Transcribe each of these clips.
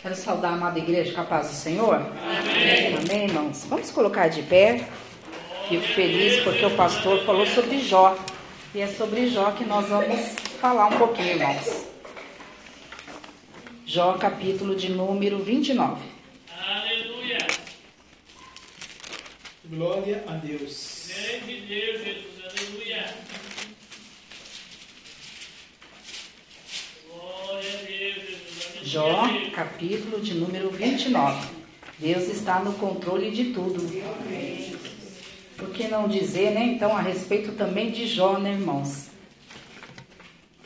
Quero saudar a amada igreja com a paz do Senhor. Amém. Amém, irmãos. Vamos colocar de pé. Fico feliz porque o pastor falou sobre Jó. E é sobre Jó que nós vamos falar um pouquinho, irmãos. Jó, capítulo de número 29. Aleluia. Glória a Deus. Grande Deus, Jesus. Aleluia. Glória a Deus, Jesus. Jó, capítulo de número 29. Deus está no controle de tudo. Por que não dizer, né, então, a respeito também de Jó, né, irmãos?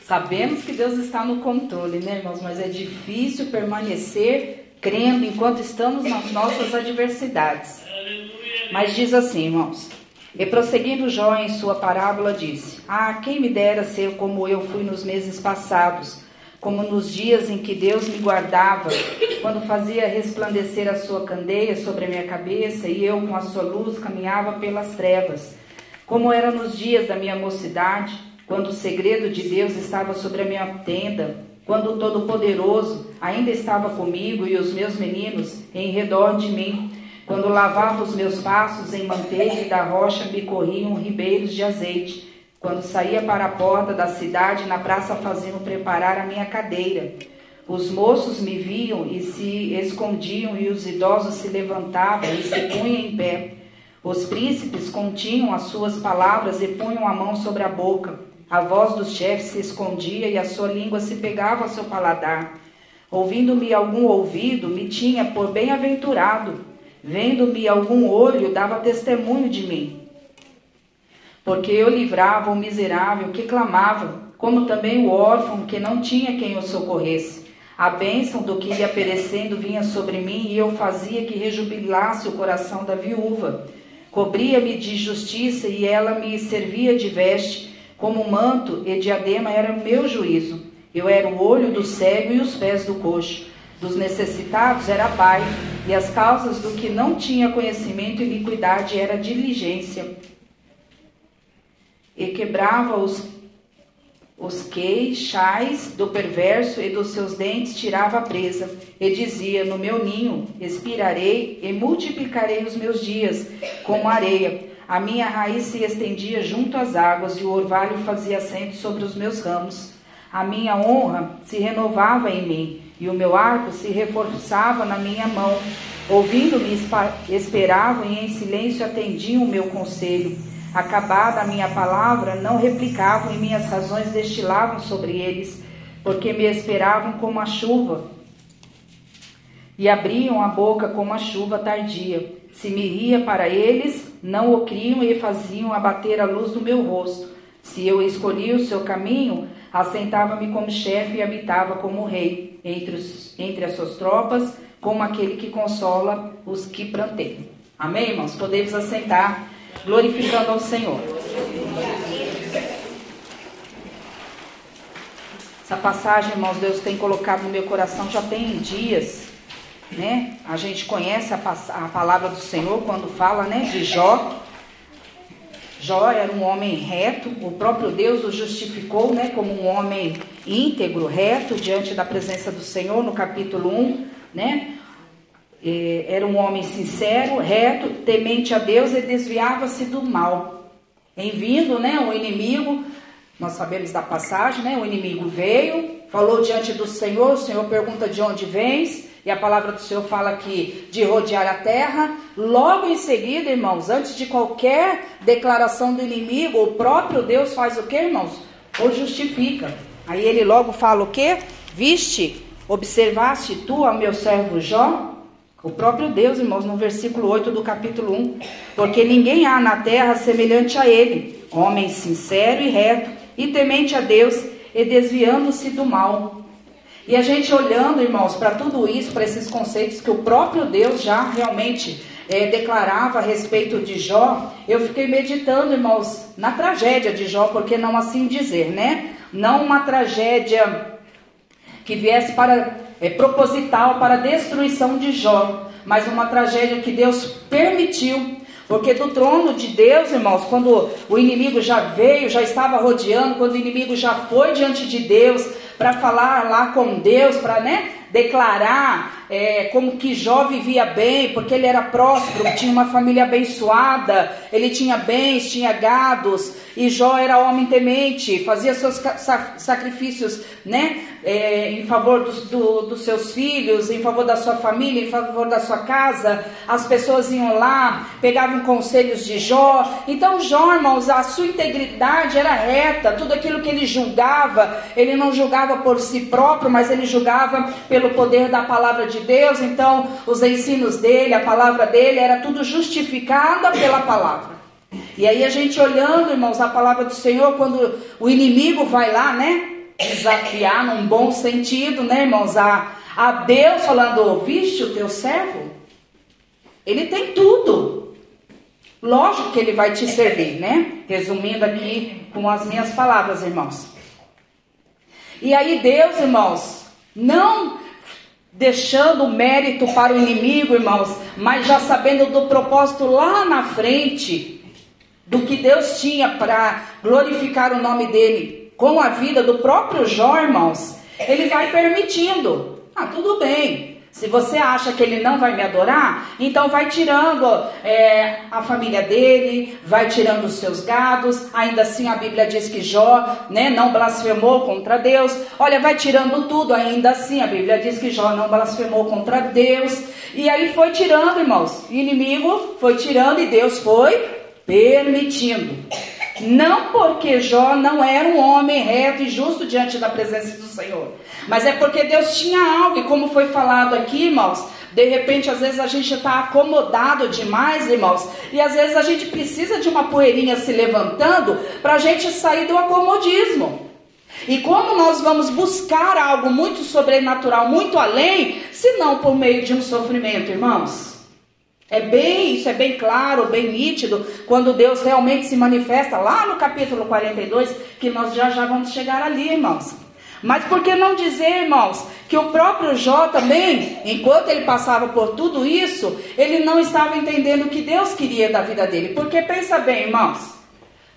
Sabemos que Deus está no controle, né, irmãos? Mas é difícil permanecer crendo enquanto estamos nas nossas adversidades. Mas diz assim, irmãos. E prosseguindo Jó em sua parábola, disse: Ah, quem me dera ser como eu fui nos meses passados, como nos dias em que Deus me guardava, quando fazia resplandecer a sua candeia sobre a minha cabeça e eu com a sua luz caminhava pelas trevas. Como era nos dias da minha mocidade, quando o segredo de Deus estava sobre a minha tenda, quando o Todo-Poderoso ainda estava comigo e os meus meninos em redor de mim, quando lavava os meus passos em manteiga e da rocha me corriam ribeiros de azeite, quando saía para a porta da cidade na praça faziam preparar a minha cadeira. Os moços me viam e se escondiam, e os idosos se levantavam e se punham em pé. Os príncipes continham as suas palavras e punham a mão sobre a boca. A voz dos chefes se escondia e a sua língua se pegava ao seu paladar. Ouvindo-me algum ouvido, me tinha por bem-aventurado. Vendo-me algum olho, dava testemunho de mim. Porque eu livrava o miserável que clamava, como também o órfão que não tinha quem o socorresse. A bênção do que ia perecendo vinha sobre mim e eu fazia que rejubilasse o coração da viúva. Cobria-me de justiça e ela me servia de veste, como manto e diadema era meu juízo. Eu era o olho do cego e os pés do coxo. Dos necessitados era pai, e as causas do que não tinha conhecimento e iniquidade era diligência. E quebrava os, os queixais do perverso e dos seus dentes tirava a presa. E dizia: No meu ninho expirarei e multiplicarei os meus dias como areia. A minha raiz se estendia junto às águas e o orvalho fazia assento sobre os meus ramos. A minha honra se renovava em mim e o meu arco se reforçava na minha mão. Ouvindo-me, esperavam e em silêncio atendiam o meu conselho. Acabada a minha palavra, não replicavam e minhas razões destilavam sobre eles, porque me esperavam como a chuva e abriam a boca como a chuva tardia. Se me ria para eles, não o criam e faziam abater a luz do meu rosto. Se eu escolhia o seu caminho, assentava-me como chefe e habitava como rei entre, os, entre as suas tropas, como aquele que consola os que pranteiam. Amém, irmãos? Podemos assentar, glorificando ao Senhor. Essa passagem, irmãos, Deus tem colocado no meu coração já tem dias, né? A gente conhece a, a palavra do Senhor quando fala, né, de Jó. Jó era um homem reto, o próprio Deus o justificou né, como um homem íntegro, reto, diante da presença do Senhor, no capítulo 1. Né? Era um homem sincero, reto, temente a Deus e desviava-se do mal. Em vindo né, o inimigo, nós sabemos da passagem, né, o inimigo veio, falou diante do Senhor, o Senhor pergunta de onde vens, e a palavra do Senhor fala aqui de rodear a terra. Logo em seguida, irmãos, antes de qualquer declaração do inimigo, o próprio Deus faz o que, irmãos? O justifica. Aí ele logo fala o que? Viste, observaste tu ao meu servo Jó? O próprio Deus, irmãos, no versículo 8 do capítulo 1. Porque ninguém há na terra semelhante a ele, homem sincero e reto, e temente a Deus, e desviando-se do mal. E a gente olhando, irmãos, para tudo isso, para esses conceitos que o próprio Deus já realmente é, declarava a respeito de Jó, eu fiquei meditando, irmãos, na tragédia de Jó, porque não assim dizer, né? Não uma tragédia que viesse para é, proposital para a destruição de Jó, mas uma tragédia que Deus permitiu porque do trono de Deus, irmãos, quando o inimigo já veio, já estava rodeando, quando o inimigo já foi diante de Deus, para falar lá com Deus, para né, declarar é, como que Jó vivia bem, porque ele era próspero, tinha uma família abençoada, ele tinha bens, tinha gados, e Jó era homem temente, fazia seus sacrifícios né, é, em favor dos, do, dos seus filhos, em favor da sua família, em favor da sua casa. As pessoas iam lá, pegavam conselhos de Jó. Então, Jó, irmãos, a sua integridade era reta, tudo aquilo que ele julgava, ele não julgava por si próprio, mas ele julgava pelo poder da palavra de Deus. Então, os ensinos dele, a palavra dele, era tudo justificada pela palavra. E aí a gente olhando, irmãos, a palavra do Senhor, quando o inimigo vai lá, né? Desafiar num bom sentido, né, irmãos? A, a Deus falando, ouviste o teu servo? Ele tem tudo. Lógico que ele vai te servir, né? Resumindo aqui com as minhas palavras, irmãos. E aí Deus, irmãos, não deixando mérito para o inimigo, irmãos, mas já sabendo do propósito lá na frente, do que Deus tinha para glorificar o nome dele com a vida do próprio Jó, irmãos, ele vai permitindo. Ah, tudo bem. Se você acha que ele não vai me adorar, então vai tirando é, a família dele, vai tirando os seus gados. Ainda assim a Bíblia diz que Jó né, não blasfemou contra Deus. Olha, vai tirando tudo. Ainda assim a Bíblia diz que Jó não blasfemou contra Deus. E aí foi tirando, irmãos. Inimigo foi tirando e Deus foi permitindo. Não porque Jó não era um homem reto e justo diante da presença do Senhor, mas é porque Deus tinha algo, e como foi falado aqui, irmãos, de repente, às vezes a gente está acomodado demais, irmãos, e às vezes a gente precisa de uma poeirinha se levantando para a gente sair do acomodismo. E como nós vamos buscar algo muito sobrenatural, muito além, se não por meio de um sofrimento, irmãos? É bem, isso é bem claro, bem nítido, quando Deus realmente se manifesta lá no capítulo 42, que nós já já vamos chegar ali, irmãos. Mas por que não dizer, irmãos, que o próprio Jó também, enquanto ele passava por tudo isso, ele não estava entendendo o que Deus queria da vida dele. Porque pensa bem, irmãos,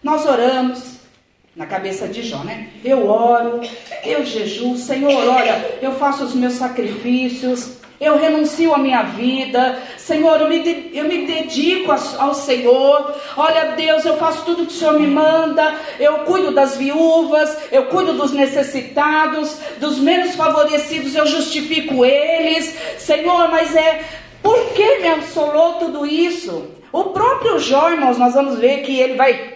nós oramos na cabeça de Jó, né? Eu oro, eu jejuo, Senhor, olha, eu faço os meus sacrifícios, eu renuncio a minha vida. Senhor, eu me, eu me dedico ao Senhor. Olha, Deus, eu faço tudo que o Senhor me manda. Eu cuido das viúvas, eu cuido dos necessitados, dos menos favorecidos, eu justifico eles. Senhor, mas é. Por que me assolou tudo isso? O próprio Jó, irmãos, nós vamos ver que ele vai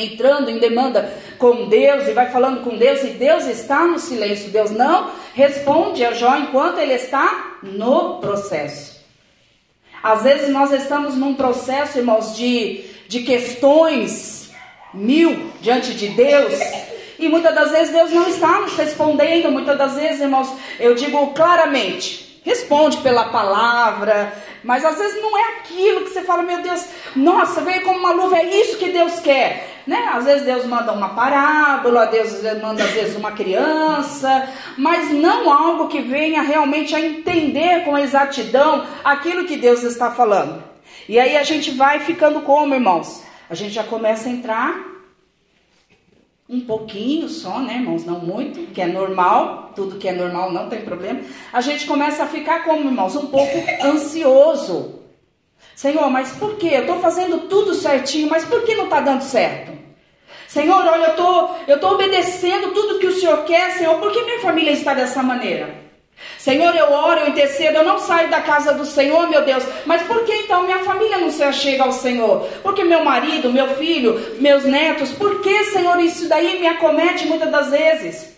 entrando em demanda com Deus e vai falando com Deus, e Deus está no silêncio. Deus não responde a Jó enquanto ele está no processo. Às vezes nós estamos num processo, irmãos, de, de questões mil diante de Deus. E muitas das vezes Deus não está nos respondendo. Muitas das vezes, irmãos, eu digo claramente: responde pela palavra, mas às vezes não é aquilo que você fala, meu Deus, nossa, veio como uma luva, é isso que Deus quer. Né? Às vezes Deus manda uma parábola, Deus manda às vezes uma criança, mas não algo que venha realmente a entender com exatidão aquilo que Deus está falando. E aí a gente vai ficando como, irmãos? A gente já começa a entrar um pouquinho só, né, irmãos? Não muito, que é normal, tudo que é normal não tem problema. A gente começa a ficar como, irmãos? Um pouco ansioso. Senhor, mas por quê? Eu estou fazendo tudo certinho, mas por que não está dando certo? Senhor, olha, eu tô, eu tô obedecendo tudo que o Senhor quer, Senhor, por que minha família está dessa maneira? Senhor, eu oro, eu intercedo, eu não saio da casa do Senhor, meu Deus, mas por que então minha família não se achega ao Senhor? Porque meu marido, meu filho, meus netos, por que, Senhor, isso daí me acomete muitas das vezes?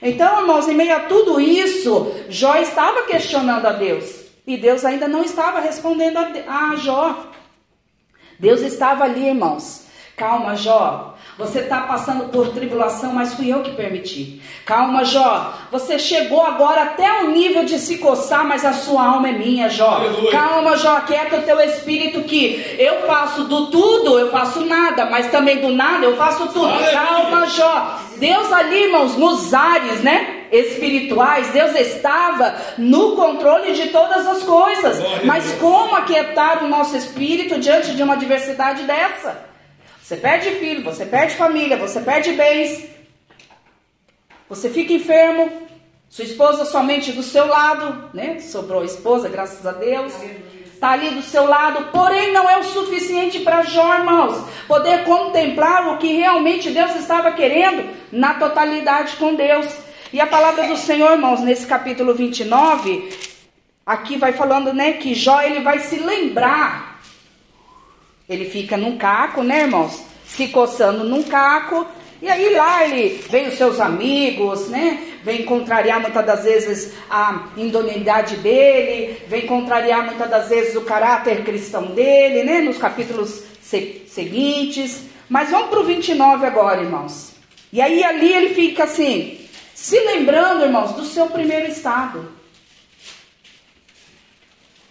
Então, irmãos, em meio a tudo isso, Jó estava questionando a Deus. E Deus ainda não estava respondendo a, a Jó. Deus estava ali, irmãos. Calma, Jó. Você está passando por tribulação, mas fui eu que permiti. Calma, Jó. Você chegou agora até o nível de se coçar, mas a sua alma é minha, Jó. Aleluia. Calma, Jó. Quieta o teu espírito que eu faço do tudo, eu faço nada, mas também do nada eu faço tudo. Aleluia. Calma, Jó. Deus ali, irmãos, nos ares, né? espirituais, Deus estava no controle de todas as coisas. Mas como aquietar o nosso espírito diante de uma adversidade dessa? Você perde filho, você perde família, você perde bens. Você fica enfermo, sua esposa somente do seu lado, né? Sobrou a esposa, graças a Deus. Está ali do seu lado, porém não é o suficiente para Jó, irmãos, poder contemplar o que realmente Deus estava querendo na totalidade com Deus. E a palavra do Senhor, irmãos, nesse capítulo 29, aqui vai falando, né, que Jó ele vai se lembrar. Ele fica num caco, né, irmãos? Se coçando num caco, e aí lá ele vem os seus amigos, né? Vem contrariar muitas das vezes a idoneidade dele, vem contrariar muitas das vezes o caráter cristão dele, né? Nos capítulos se seguintes. Mas vamos para o 29 agora, irmãos. E aí ali ele fica assim, se lembrando, irmãos, do seu primeiro estado.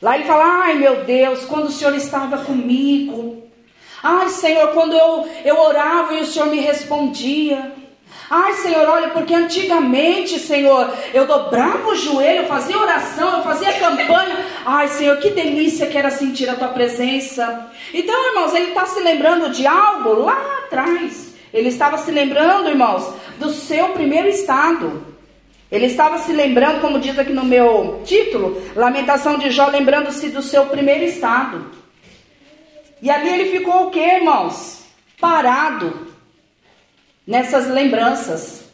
Lá ele fala: ai meu Deus, quando o Senhor estava comigo, Ai, Senhor, quando eu, eu orava e o Senhor me respondia. Ai, Senhor, olha, porque antigamente, Senhor, eu dobrava o joelho, eu fazia oração, eu fazia campanha. Ai, Senhor, que delícia que era sentir a tua presença. Então, irmãos, ele está se lembrando de algo lá atrás. Ele estava se lembrando, irmãos, do seu primeiro estado. Ele estava se lembrando, como diz aqui no meu título, Lamentação de Jó, lembrando-se do seu primeiro estado. E ali ele ficou o que, irmãos? Parado nessas lembranças.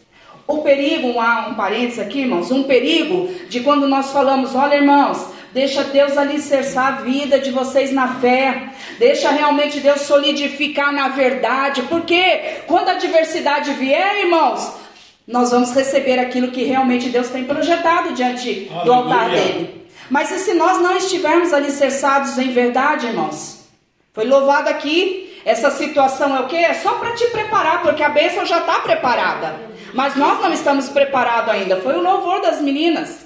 O perigo, um, um parênteses aqui, irmãos, um perigo de quando nós falamos, olha, irmãos, deixa Deus alicerçar a vida de vocês na fé, deixa realmente Deus solidificar na verdade, porque quando a adversidade vier, irmãos, nós vamos receber aquilo que realmente Deus tem projetado diante Aleluia. do altar dele. Mas e se nós não estivermos alicerçados em verdade, irmãos? Foi louvado aqui. Essa situação é o que? É só para te preparar, porque a bênção já está preparada. Mas nós não estamos preparados ainda. Foi o louvor das meninas.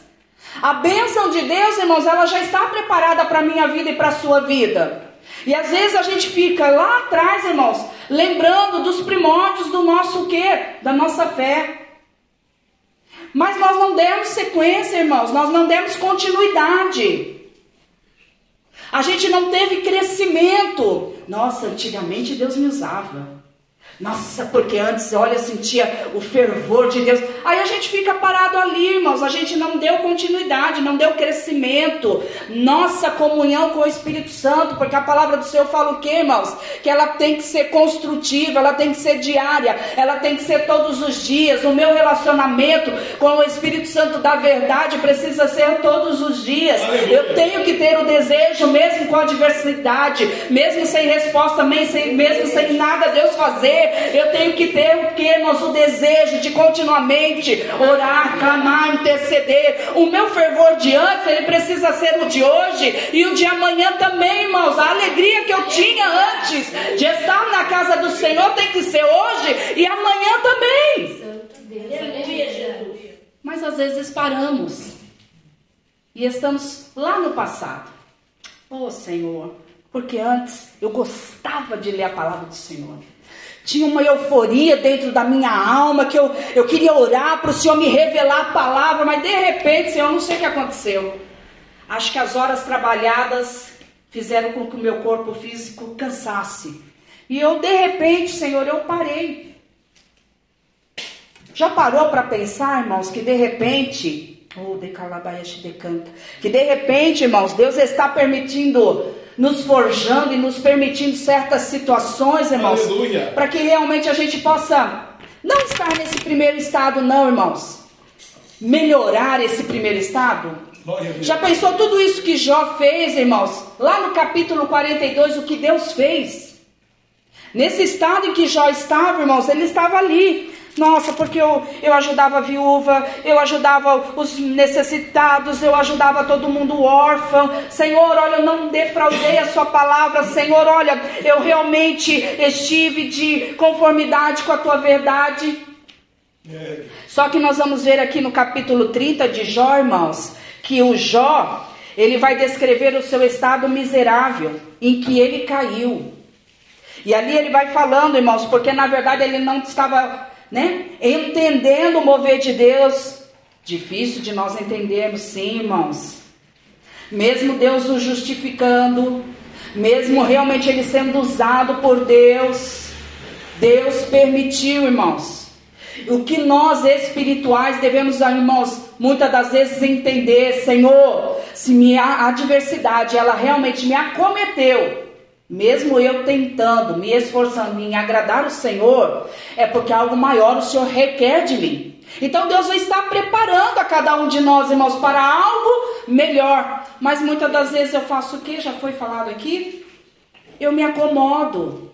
A bênção de Deus, irmãos, ela já está preparada para a minha vida e para a sua vida. E às vezes a gente fica lá atrás, irmãos, lembrando dos primórdios do nosso quê? Da nossa fé. Mas nós não demos sequência, irmãos, nós não demos continuidade. A gente não teve crescimento. Nossa, antigamente Deus me usava. Nossa, porque antes, olha, sentia o fervor de Deus. Aí a gente fica parado ali, irmãos. A gente não deu continuidade, não deu crescimento. Nossa comunhão com o Espírito Santo, porque a palavra do Senhor fala o que, irmãos? Que ela tem que ser construtiva, ela tem que ser diária, ela tem que ser todos os dias. O meu relacionamento com o Espírito Santo da verdade precisa ser todos os dias. Eu tenho que ter o desejo, mesmo com a adversidade, mesmo sem resposta, mesmo sem nada Deus fazer eu tenho que ter o que, irmãos? O desejo de continuamente orar, clamar, interceder. O meu fervor de antes, ele precisa ser o de hoje e o de amanhã também, irmãos. A alegria que eu tinha antes de estar na casa do Senhor tem que ser hoje e amanhã também. Mas às vezes paramos e estamos lá no passado. Oh Senhor, porque antes eu gostava de ler a palavra do Senhor. Tinha uma euforia dentro da minha alma que eu, eu queria orar para o Senhor me revelar a palavra, mas de repente, Senhor, eu não sei o que aconteceu. Acho que as horas trabalhadas fizeram com que o meu corpo físico cansasse. E eu, de repente, Senhor, eu parei. Já parou para pensar, irmãos, que de repente, oh, de decanta, que de repente, irmãos, Deus está permitindo nos forjando e nos permitindo certas situações, irmãos, para que realmente a gente possa não estar nesse primeiro estado, não, irmãos. Melhorar esse primeiro estado. Já pensou tudo isso que Jó fez, irmãos? Lá no capítulo 42, o que Deus fez. Nesse estado em que Jó estava, irmãos, ele estava ali, nossa, porque eu, eu ajudava a viúva, eu ajudava os necessitados, eu ajudava todo mundo órfão. Senhor, olha, eu não defraudei a sua palavra. Senhor, olha, eu realmente estive de conformidade com a tua verdade. Só que nós vamos ver aqui no capítulo 30 de Jó, irmãos, que o Jó, ele vai descrever o seu estado miserável em que ele caiu. E ali ele vai falando, irmãos, porque na verdade ele não estava né? Entendendo o mover de Deus. Difícil de nós entendermos, sim, irmãos. Mesmo Deus o justificando, mesmo realmente ele sendo usado por Deus, Deus permitiu, irmãos. O que nós espirituais devemos, irmãos, muitas das vezes entender, Senhor, se minha adversidade ela realmente me acometeu, mesmo eu tentando, me esforçando em agradar o Senhor, é porque algo maior o Senhor requer de mim. Então Deus está preparando a cada um de nós, irmãos, para algo melhor. Mas muitas das vezes eu faço o que? Já foi falado aqui? Eu me acomodo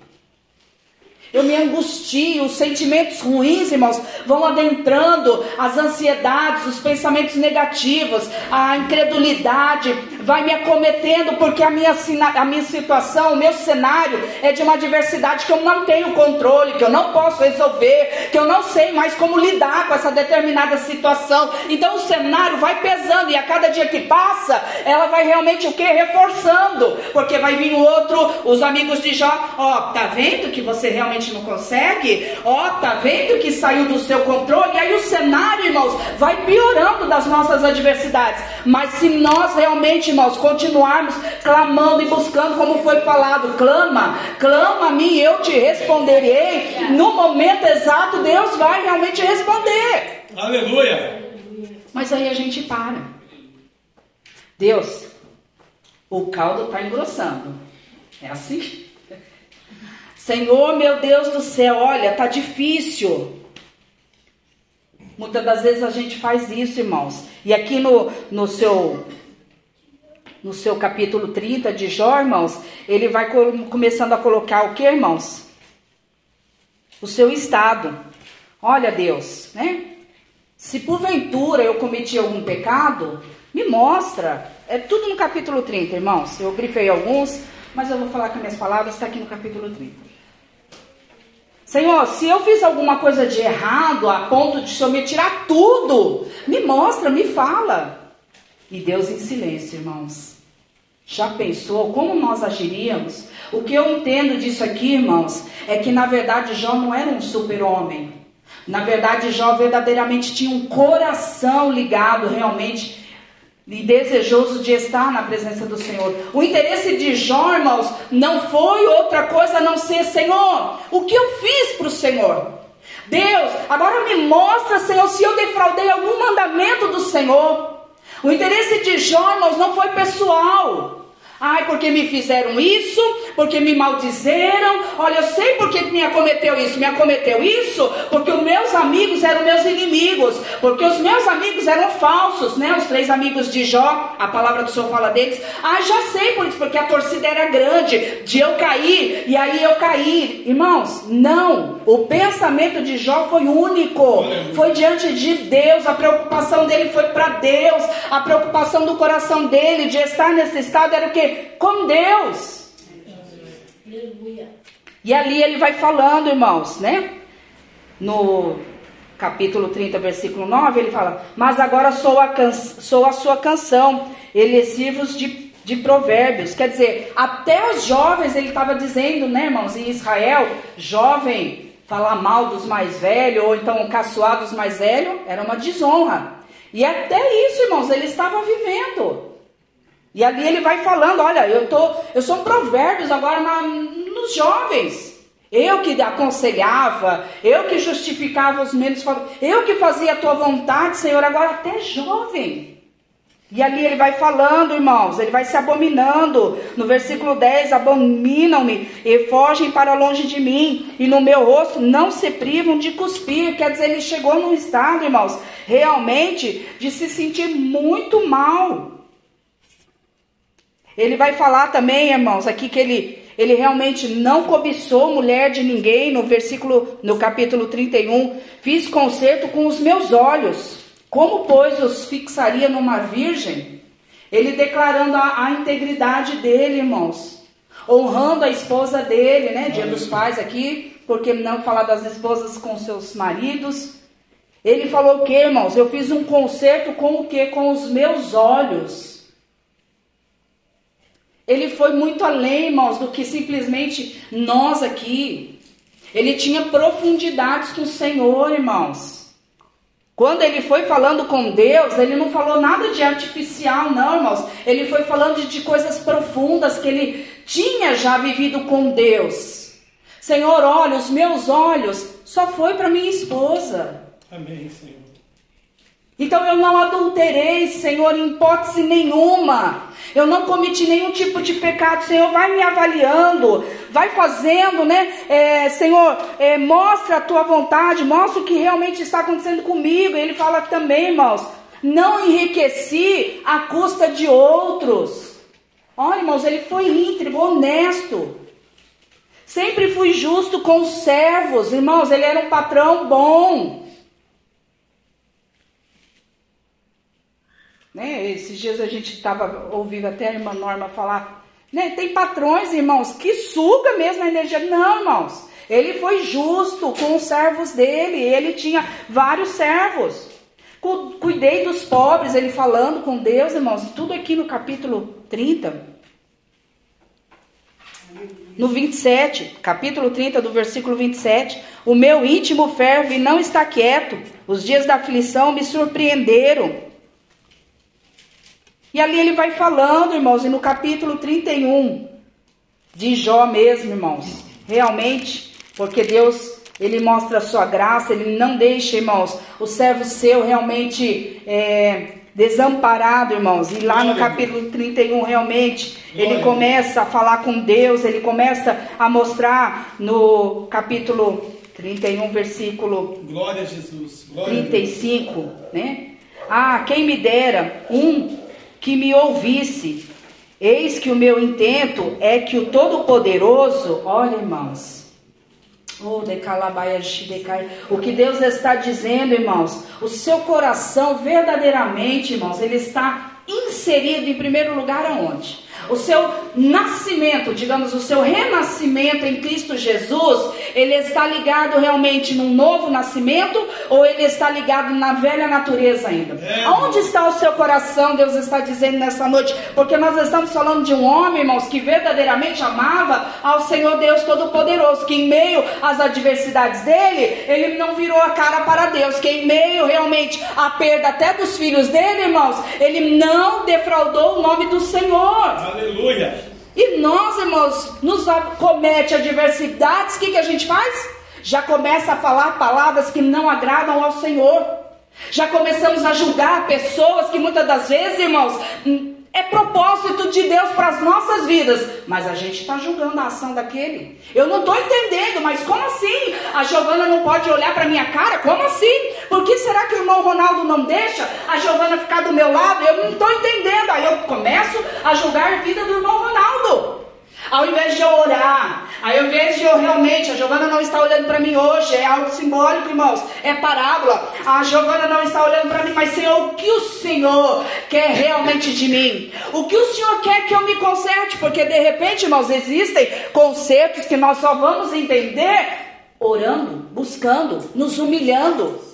eu me angustio, os sentimentos ruins, irmãos, vão adentrando, as ansiedades, os pensamentos negativos, a incredulidade vai me acometendo, porque a minha, a minha situação, o meu cenário é de uma adversidade que eu não tenho controle, que eu não posso resolver, que eu não sei mais como lidar com essa determinada situação. Então o cenário vai pesando e a cada dia que passa, ela vai realmente o que? Reforçando, porque vai vir o outro, os amigos de Jó, ó, tá vendo que você realmente não consegue, ó, tá vendo que saiu do seu controle? E aí o cenário, irmãos, vai piorando das nossas adversidades. Mas se nós realmente, irmãos, continuarmos clamando e buscando, como foi falado, clama, clama a mim, eu te responderei. No momento exato, Deus vai realmente responder. Aleluia. Mas aí a gente para. Deus, o caldo está engrossando. É assim? Senhor, meu Deus do céu, olha, tá difícil. Muitas das vezes a gente faz isso, irmãos. E aqui no, no seu no seu capítulo 30 de Jó, irmãos, ele vai começando a colocar o que, irmãos? O seu estado. Olha, Deus, né? Se porventura eu cometi algum pecado, me mostra. É tudo no capítulo 30, irmãos. Eu grifei alguns, mas eu vou falar com minhas palavras, está aqui no capítulo 30. Senhor, se eu fiz alguma coisa de errado a ponto de o Senhor me tirar tudo, me mostra, me fala. E Deus em silêncio, irmãos. Já pensou como nós agiríamos? O que eu entendo disso aqui, irmãos, é que na verdade Jó não era um super-homem. Na verdade, Jó verdadeiramente tinha um coração ligado realmente e desejoso de estar na presença do Senhor. O interesse de Jó, irmãos, não foi outra coisa a não ser, Senhor, o que eu fiz para o Senhor? Deus, agora me mostra, Senhor, se eu defraudei algum mandamento do Senhor. O interesse de irmãos, não foi pessoal. Ai, porque me fizeram isso, porque me maldizeram. Olha, eu sei porque me acometeu isso. Me acometeu isso porque os meus amigos eram meus inimigos. Porque os meus amigos eram falsos, né? Os três amigos de Jó, a palavra do Senhor fala deles. Ah, já sei por isso, porque a torcida era grande. De eu cair, e aí eu caí. Irmãos, não. O pensamento de Jó foi único. Foi diante de Deus. A preocupação dele foi para Deus. A preocupação do coração dele de estar nesse estado era o que? Com Deus. E ali ele vai falando, irmãos, né? No capítulo 30, versículo 9, ele fala: Mas agora sou a, can... sou a sua canção, elessivos de, de provérbios. Quer dizer, até os jovens, ele estava dizendo, né, irmãos, em Israel, jovem falar mal dos mais velhos, ou então caçoar dos mais velhos, era uma desonra. E até isso, irmãos, ele estava vivendo. E ali ele vai falando, olha, eu tô, eu sou provérbios agora na, nos jovens. Eu que aconselhava, eu que justificava os menos eu que fazia a tua vontade, Senhor, agora até jovem. E ali ele vai falando, irmãos, ele vai se abominando. No versículo 10, abominam-me e fogem para longe de mim, e no meu rosto não se privam de cuspir. Quer dizer, ele chegou num estado, irmãos, realmente de se sentir muito mal. Ele vai falar também, irmãos, aqui que ele, ele realmente não cobiçou mulher de ninguém, no versículo, no capítulo 31, fiz concerto com os meus olhos. Como, pois, os fixaria numa virgem? Ele declarando a, a integridade dele, irmãos. Honrando a esposa dele, né? Dia dos pais aqui, porque não falar das esposas com seus maridos. Ele falou o que, irmãos? Eu fiz um concerto com o que? Com os meus olhos. Ele foi muito além, irmãos, do que simplesmente nós aqui. Ele tinha profundidades com o Senhor, irmãos. Quando ele foi falando com Deus, ele não falou nada de artificial, não, irmãos. Ele foi falando de, coisas profundas que ele tinha já vivido com Deus. Senhor, olha, os meus olhos só foi para minha esposa. Amém, Senhor. Então eu não adulterei, Senhor, em hipótese nenhuma. Eu não cometi nenhum tipo de pecado, Senhor. Vai me avaliando, vai fazendo, né? É, Senhor, é, mostra a tua vontade, mostra o que realmente está acontecendo comigo. Ele fala também, irmãos, não enriqueci à custa de outros. Olha, irmãos, ele foi íntegro, honesto. Sempre fui justo com os servos, irmãos. Ele era um patrão bom. Né? Esses dias a gente estava ouvindo até a irmã Norma falar, né? tem patrões, irmãos, que suga mesmo a energia. Não, irmãos, ele foi justo com os servos dele, ele tinha vários servos. Cuidei dos pobres, ele falando com Deus, irmãos, tudo aqui no capítulo 30. No 27, capítulo 30, do versículo 27, o meu íntimo ferve e não está quieto. Os dias da aflição me surpreenderam. E ali ele vai falando, irmãos, e no capítulo 31 de Jó mesmo, irmãos, realmente, porque Deus, ele mostra a sua graça, ele não deixa, irmãos, o servo seu realmente é, desamparado, irmãos. E lá no capítulo 31, realmente, ele começa a falar com Deus, ele começa a mostrar no capítulo 31, versículo Glória a Jesus. Glória 35, né? Ah, quem me dera um que me ouvisse. Eis que o meu intento é que o Todo-Poderoso, olha irmãos, oh, o que Deus está dizendo, irmãos, o seu coração verdadeiramente, irmãos, ele está inserido em primeiro lugar aonde? O seu nascimento, digamos, o seu renascimento em Cristo Jesus, ele está ligado realmente num novo nascimento ou ele está ligado na velha natureza ainda? É. Onde está o seu coração? Deus está dizendo nessa noite, porque nós estamos falando de um homem, irmãos, que verdadeiramente amava ao Senhor Deus Todo-Poderoso, que em meio às adversidades dele, ele não virou a cara para Deus, que em meio realmente à perda até dos filhos dele, irmãos, ele não defraudou o nome do Senhor. Aleluia. E nós, irmãos, nos comete adversidades, o que, que a gente faz? Já começa a falar palavras que não agradam ao Senhor. Já começamos a julgar pessoas que muitas das vezes, irmãos, é propósito de Deus para as nossas vidas, mas a gente está julgando a ação daquele. Eu não estou entendendo, mas como assim? A Giovana não pode olhar para minha cara? Como assim? Por que será que o irmão Ronaldo não deixa a Giovana ficar do meu lado? Eu não estou entendendo. Aí eu começo a julgar a vida do irmão Ronaldo. Ao invés de eu orar, ao invés de eu realmente, a Giovana não está olhando para mim hoje, é algo simbólico, irmãos, é parábola. A Giovana não está olhando para mim, mas Senhor, o que o Senhor quer realmente de mim? O que o Senhor quer que eu me conserte? Porque de repente, irmãos, existem conceitos que nós só vamos entender orando, buscando, nos humilhando.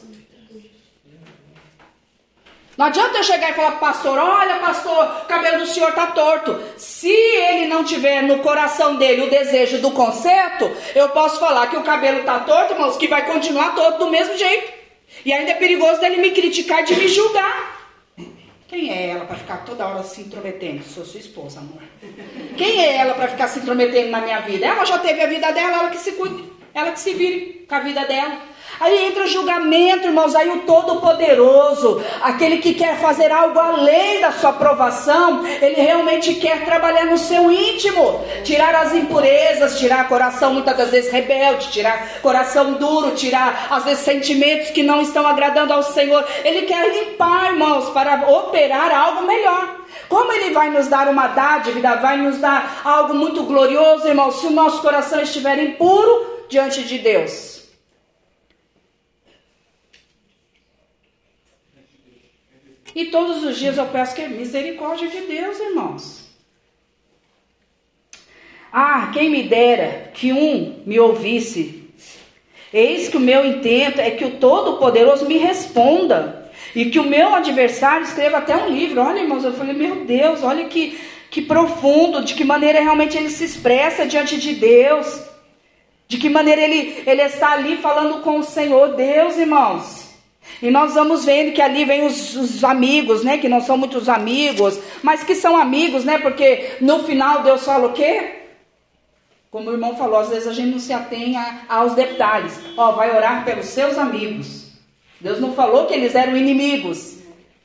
Não adianta eu chegar e falar para o pastor: olha, pastor, o cabelo do senhor está torto. Se ele não tiver no coração dele o desejo do conserto, eu posso falar que o cabelo está torto, irmãos, que vai continuar torto do mesmo jeito. E ainda é perigoso dele me criticar e de me julgar. Quem é ela para ficar toda hora se intrometendo? Sou sua esposa, amor. Quem é ela para ficar se intrometendo na minha vida? Ela já teve a vida dela, ela que se cuide, ela que se vire com a vida dela. Aí entra o julgamento, irmãos, aí o Todo-Poderoso, aquele que quer fazer algo além da sua aprovação, ele realmente quer trabalhar no seu íntimo, tirar as impurezas, tirar coração muitas das vezes rebelde, tirar coração duro, tirar às vezes sentimentos que não estão agradando ao Senhor. Ele quer limpar, irmãos, para operar algo melhor. Como Ele vai nos dar uma dádiva, vai nos dar algo muito glorioso, irmãos, se o nosso coração estiver impuro diante de Deus. E todos os dias eu peço que é misericórdia de Deus, irmãos. Ah, quem me dera que um me ouvisse. Eis que o meu intento é que o Todo-Poderoso me responda. E que o meu adversário escreva até um livro. Olha, irmãos, eu falei, meu Deus, olha que, que profundo, de que maneira realmente ele se expressa diante de Deus. De que maneira ele, ele está ali falando com o Senhor. Deus, irmãos. E nós vamos vendo que ali vem os, os, amigos, né? Que não são muitos amigos, mas que são amigos, né? Porque no final Deus fala o quê? Como o irmão falou, às vezes a gente não se atém a, aos detalhes. Ó, vai orar pelos seus amigos. Deus não falou que eles eram inimigos.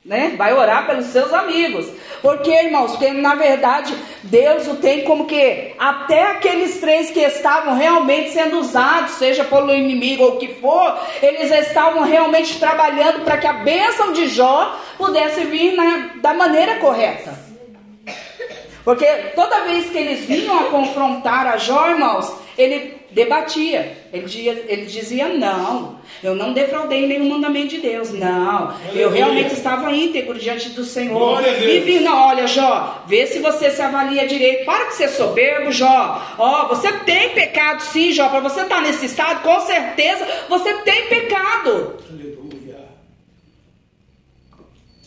Né? Vai orar pelos seus amigos. Porque, irmãos, porque na verdade Deus o tem como que até aqueles três que estavam realmente sendo usados, seja pelo inimigo ou o que for, eles estavam realmente trabalhando para que a bênção de Jó pudesse vir na, da maneira correta. Porque toda vez que eles vinham a confrontar a Jó, irmãos, ele debatia. Ele dizia, ele dizia: Não, eu não defraudei nenhum mandamento de Deus. Não, eu realmente estava íntegro diante do Senhor. E vi, não, olha, Jó, vê se você se avalia direito. Para de ser soberbo, Jó. Ó, você tem pecado, sim, Jó. Para você estar nesse estado, com certeza você tem pecado. Aleluia.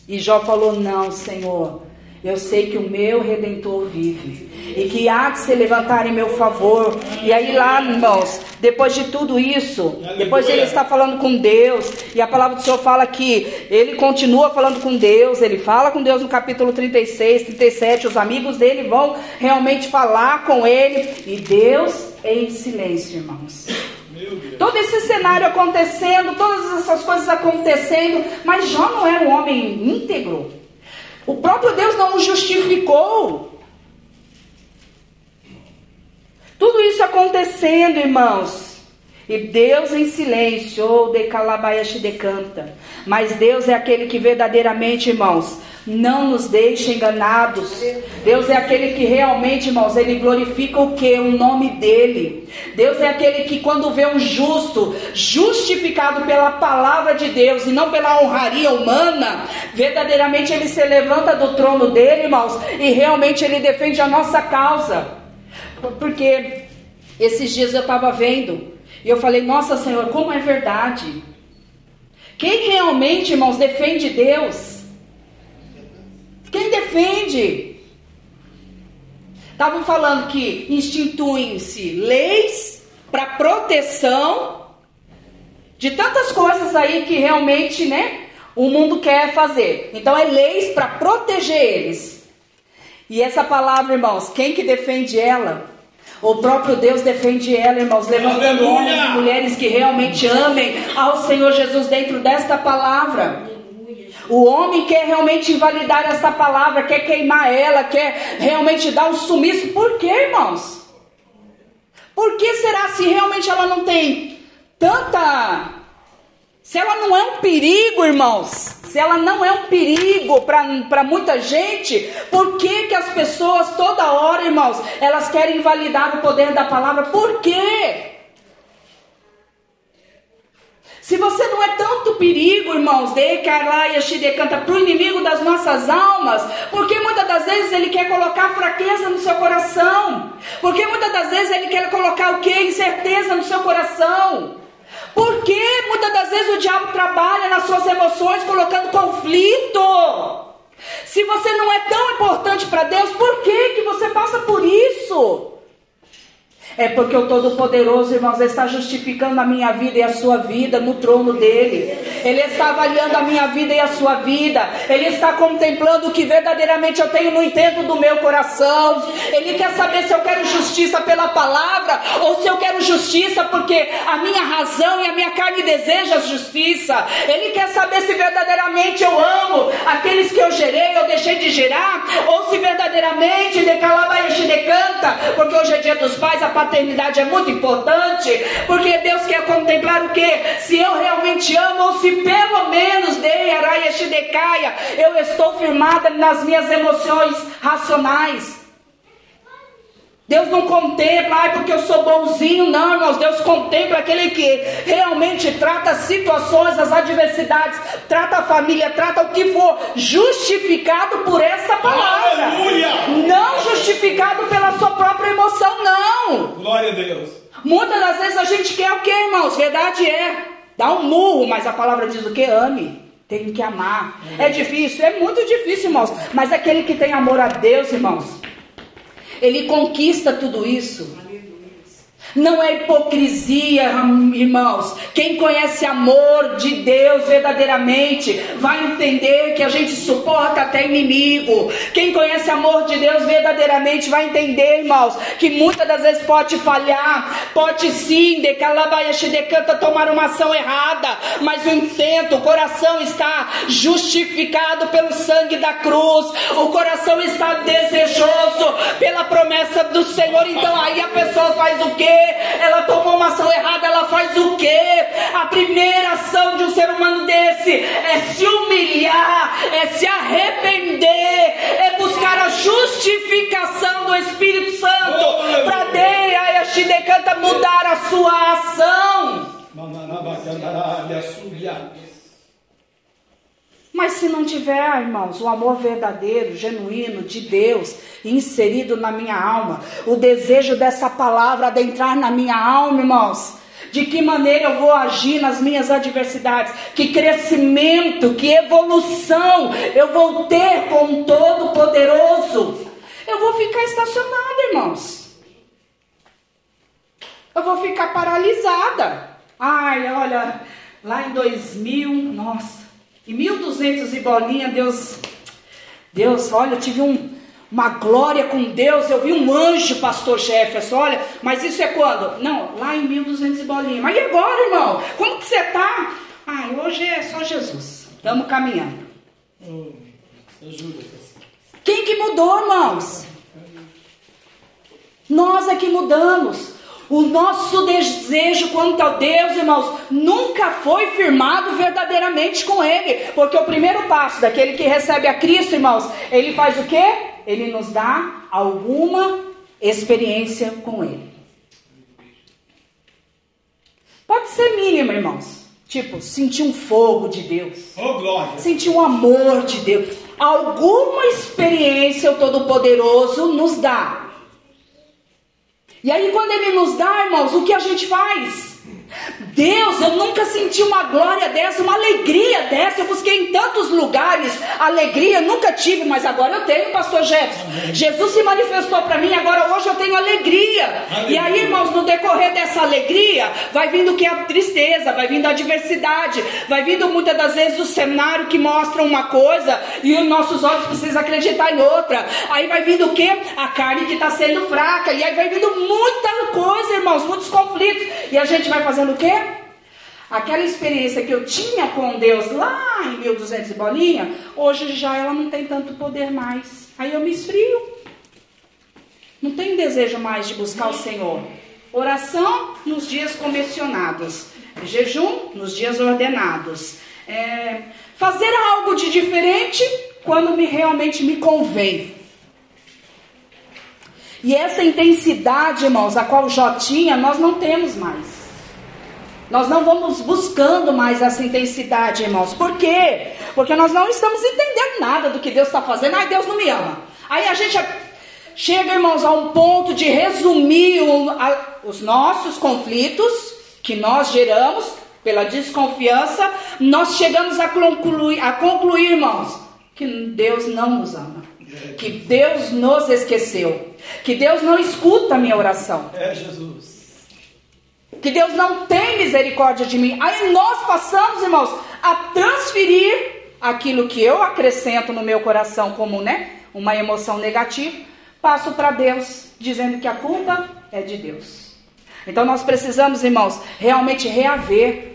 E Jó falou: Não, Senhor. Eu sei que o meu redentor vive e que há de se levantar em meu favor. E aí, lá, irmãos, depois de tudo isso, depois de ele estar falando com Deus, e a palavra do Senhor fala que ele continua falando com Deus, ele fala com Deus no capítulo 36, 37. Os amigos dele vão realmente falar com ele, e Deus em silêncio, irmãos. Todo esse cenário acontecendo, todas essas coisas acontecendo, mas Jó não era um homem íntegro. O próprio Deus não o justificou. Tudo isso acontecendo, irmãos. E Deus em silêncio, ou de calabaiashi decanta. Mas Deus é aquele que verdadeiramente, irmãos, não nos deixa enganados. Deus é aquele que realmente, irmãos, ele glorifica o que? O nome dele. Deus é aquele que quando vê um justo justificado pela palavra de Deus e não pela honraria humana, verdadeiramente ele se levanta do trono dele, irmãos, e realmente ele defende a nossa causa. Porque esses dias eu estava vendo e eu falei, nossa Senhor, como é verdade. Quem realmente, irmãos, defende Deus? Quem defende? Estavam falando que instituem-se leis para proteção de tantas coisas aí que realmente, né, o mundo quer fazer. Então é leis para proteger eles. E essa palavra, irmãos, quem que defende ela? O próprio Deus defende ela, irmãos, levantando Aleluia! homens e mulheres que realmente amem ao Senhor Jesus dentro desta palavra. O homem quer realmente invalidar esta palavra, quer queimar ela, quer realmente dar um sumiço. Por quê, irmãos? Por que será se realmente ela não tem tanta. Se ela não é um perigo, irmãos, se ela não é um perigo para muita gente, por que, que as pessoas toda hora, irmãos, elas querem invalidar o poder da palavra? Por quê? Se você não é tanto perigo, irmãos, de Carlaia Shidekanta, para o inimigo das nossas almas, porque muitas das vezes ele quer colocar fraqueza no seu coração, porque muitas das vezes ele quer colocar o que? Incerteza no seu coração. Porque muitas das vezes o diabo trabalha nas suas emoções colocando conflito. Se você não é tão importante para Deus, por que que você passa por isso? É porque o Todo-Poderoso, irmãos, está justificando a minha vida e a sua vida no trono dele. Ele está avaliando a minha vida e a sua vida. Ele está contemplando o que verdadeiramente eu tenho no intento do meu coração. Ele quer saber se eu quero justiça pela palavra ou se eu quero justiça porque a minha razão e a minha carne desejam justiça. Ele quer saber se verdadeiramente eu amo aqueles que eu gerei ou deixei de gerar ou se verdadeiramente de calabaiaxi decanta, porque hoje é dia dos pais, a paternidade é muito importante, porque Deus quer contemplar o que? Se eu realmente amo, ou se pelo menos dei araia shidecaia, eu estou firmada nas minhas emoções racionais. Deus não contempla, ai, porque eu sou bonzinho, não, irmãos. Deus contempla aquele que realmente trata as situações, as adversidades, trata a família, trata o que for, justificado por essa palavra. Aleluia! Não justificado pela sua própria emoção, não. Glória a Deus. Muitas das vezes a gente quer o que, irmãos? Verdade é. Dá um murro, mas a palavra diz o que? Ame. Tem que amar. É difícil, é muito difícil, irmãos. Mas aquele que tem amor a Deus, irmãos, ele conquista tudo isso. Não é hipocrisia, irmãos. Quem conhece amor de Deus verdadeiramente vai entender que a gente suporta até inimigo. Quem conhece amor de Deus verdadeiramente vai entender, irmãos, que muitas das vezes pode falhar, pode sim, de calabaiaxi decanta tomar uma ação errada, mas o intento, o coração está justificado pelo sangue da cruz. O coração está desejoso pela promessa do Senhor. Então aí a pessoa faz o quê? Ela tomou uma ação errada, ela faz o quê? A primeira ação de um ser humano desse é se humilhar, é se arrepender, é buscar a justificação do Espírito Santo para Deia e decanta mudar a sua ação. Mas se não tiver, irmãos, o amor verdadeiro, genuíno de Deus inserido na minha alma, o desejo dessa palavra adentrar na minha alma, irmãos, de que maneira eu vou agir nas minhas adversidades, que crescimento, que evolução eu vou ter com o Todo-Poderoso. Eu vou ficar estacionada, irmãos. Eu vou ficar paralisada. Ai, olha, lá em 2000, nossa, em 1200 e bolinha, Deus, Deus, olha, eu tive um, uma glória com Deus. Eu vi um anjo, pastor Jefferson. Olha, mas isso é quando? Não, lá em 1200 e bolinha. Mas e agora, irmão? Como que você está? Ah, hoje é só Jesus. Estamos caminhando. Oh, ajuda. Quem que mudou, irmãos? Nós é que mudamos. O nosso desejo quanto a Deus, irmãos, nunca foi firmado verdadeiramente com Ele. Porque o primeiro passo daquele que recebe a Cristo, irmãos, ele faz o quê? Ele nos dá alguma experiência com Ele. Pode ser mínima, irmãos. Tipo, sentir um fogo de Deus. Oh, glória. Sentir um amor de Deus. Alguma experiência o Todo-Poderoso nos dá. E aí, quando Ele nos dá, irmãos, o que a gente faz? Deus, eu nunca senti uma glória dessa, uma alegria dessa. Eu busquei em tantos lugares alegria, nunca tive, mas agora eu tenho, Pastor Jefferson. Jesus se manifestou para mim, agora hoje eu tenho alegria. E aí, irmãos, no decorrer dessa alegria, vai vindo que a tristeza, vai vindo a adversidade, vai vindo muitas das vezes o cenário que mostra uma coisa e os nossos olhos precisam acreditar em outra. Aí vai vindo o que? A carne que está sendo fraca. E aí vai vindo muita coisa, irmãos, muitos conflitos. E a gente vai fazendo o quê? Aquela experiência que eu tinha com Deus lá em 1200 e bolinha, hoje já ela não tem tanto poder mais. Aí eu me esfrio. Não tenho desejo mais de buscar o Senhor. Oração nos dias convencionados. Jejum nos dias ordenados. É, fazer algo de diferente quando me realmente me convém. E essa intensidade, irmãos, a qual Jó tinha, nós não temos mais. Nós não vamos buscando mais essa intensidade, irmãos. Por quê? Porque nós não estamos entendendo nada do que Deus está fazendo. Ai, Deus não me ama. Aí a gente chega, irmãos, a um ponto de resumir o, a, os nossos conflitos que nós geramos pela desconfiança. Nós chegamos a concluir, a concluir, irmãos, que Deus não nos ama. Que Deus nos esqueceu. Que Deus não escuta a minha oração. É Jesus que Deus não tem misericórdia de mim. Aí nós passamos, irmãos, a transferir aquilo que eu acrescento no meu coração como, né, uma emoção negativa, passo para Deus, dizendo que a culpa é de Deus. Então nós precisamos, irmãos, realmente reaver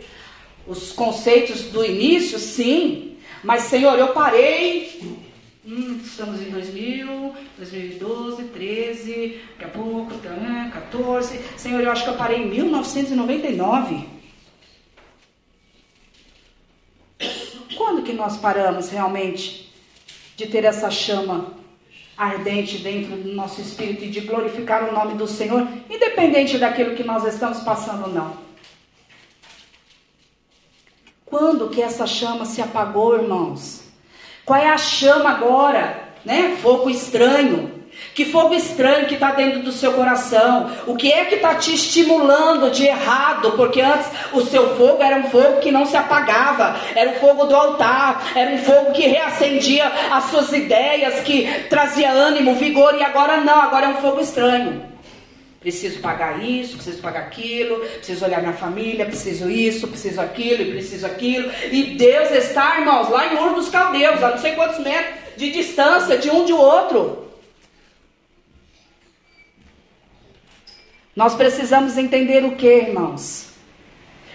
os conceitos do início, sim, mas Senhor, eu parei Hum, estamos em 2000, 2012, 13, daqui a pouco, 14. Senhor, eu acho que eu parei em 1999. Quando que nós paramos realmente de ter essa chama ardente dentro do nosso espírito e de glorificar o nome do Senhor, independente daquilo que nós estamos passando ou não? Quando que essa chama se apagou, irmãos? Qual é a chama agora? Né? Fogo estranho. Que fogo estranho que está dentro do seu coração? O que é que está te estimulando de errado? Porque antes o seu fogo era um fogo que não se apagava, era o fogo do altar, era um fogo que reacendia as suas ideias, que trazia ânimo, vigor, e agora não, agora é um fogo estranho. Preciso pagar isso, preciso pagar aquilo, preciso olhar minha família, preciso isso, preciso aquilo e preciso aquilo. E Deus está, irmãos, lá em Ur dos Caldeus, a não sei quantos metros de distância de um de outro. Nós precisamos entender o que, irmãos?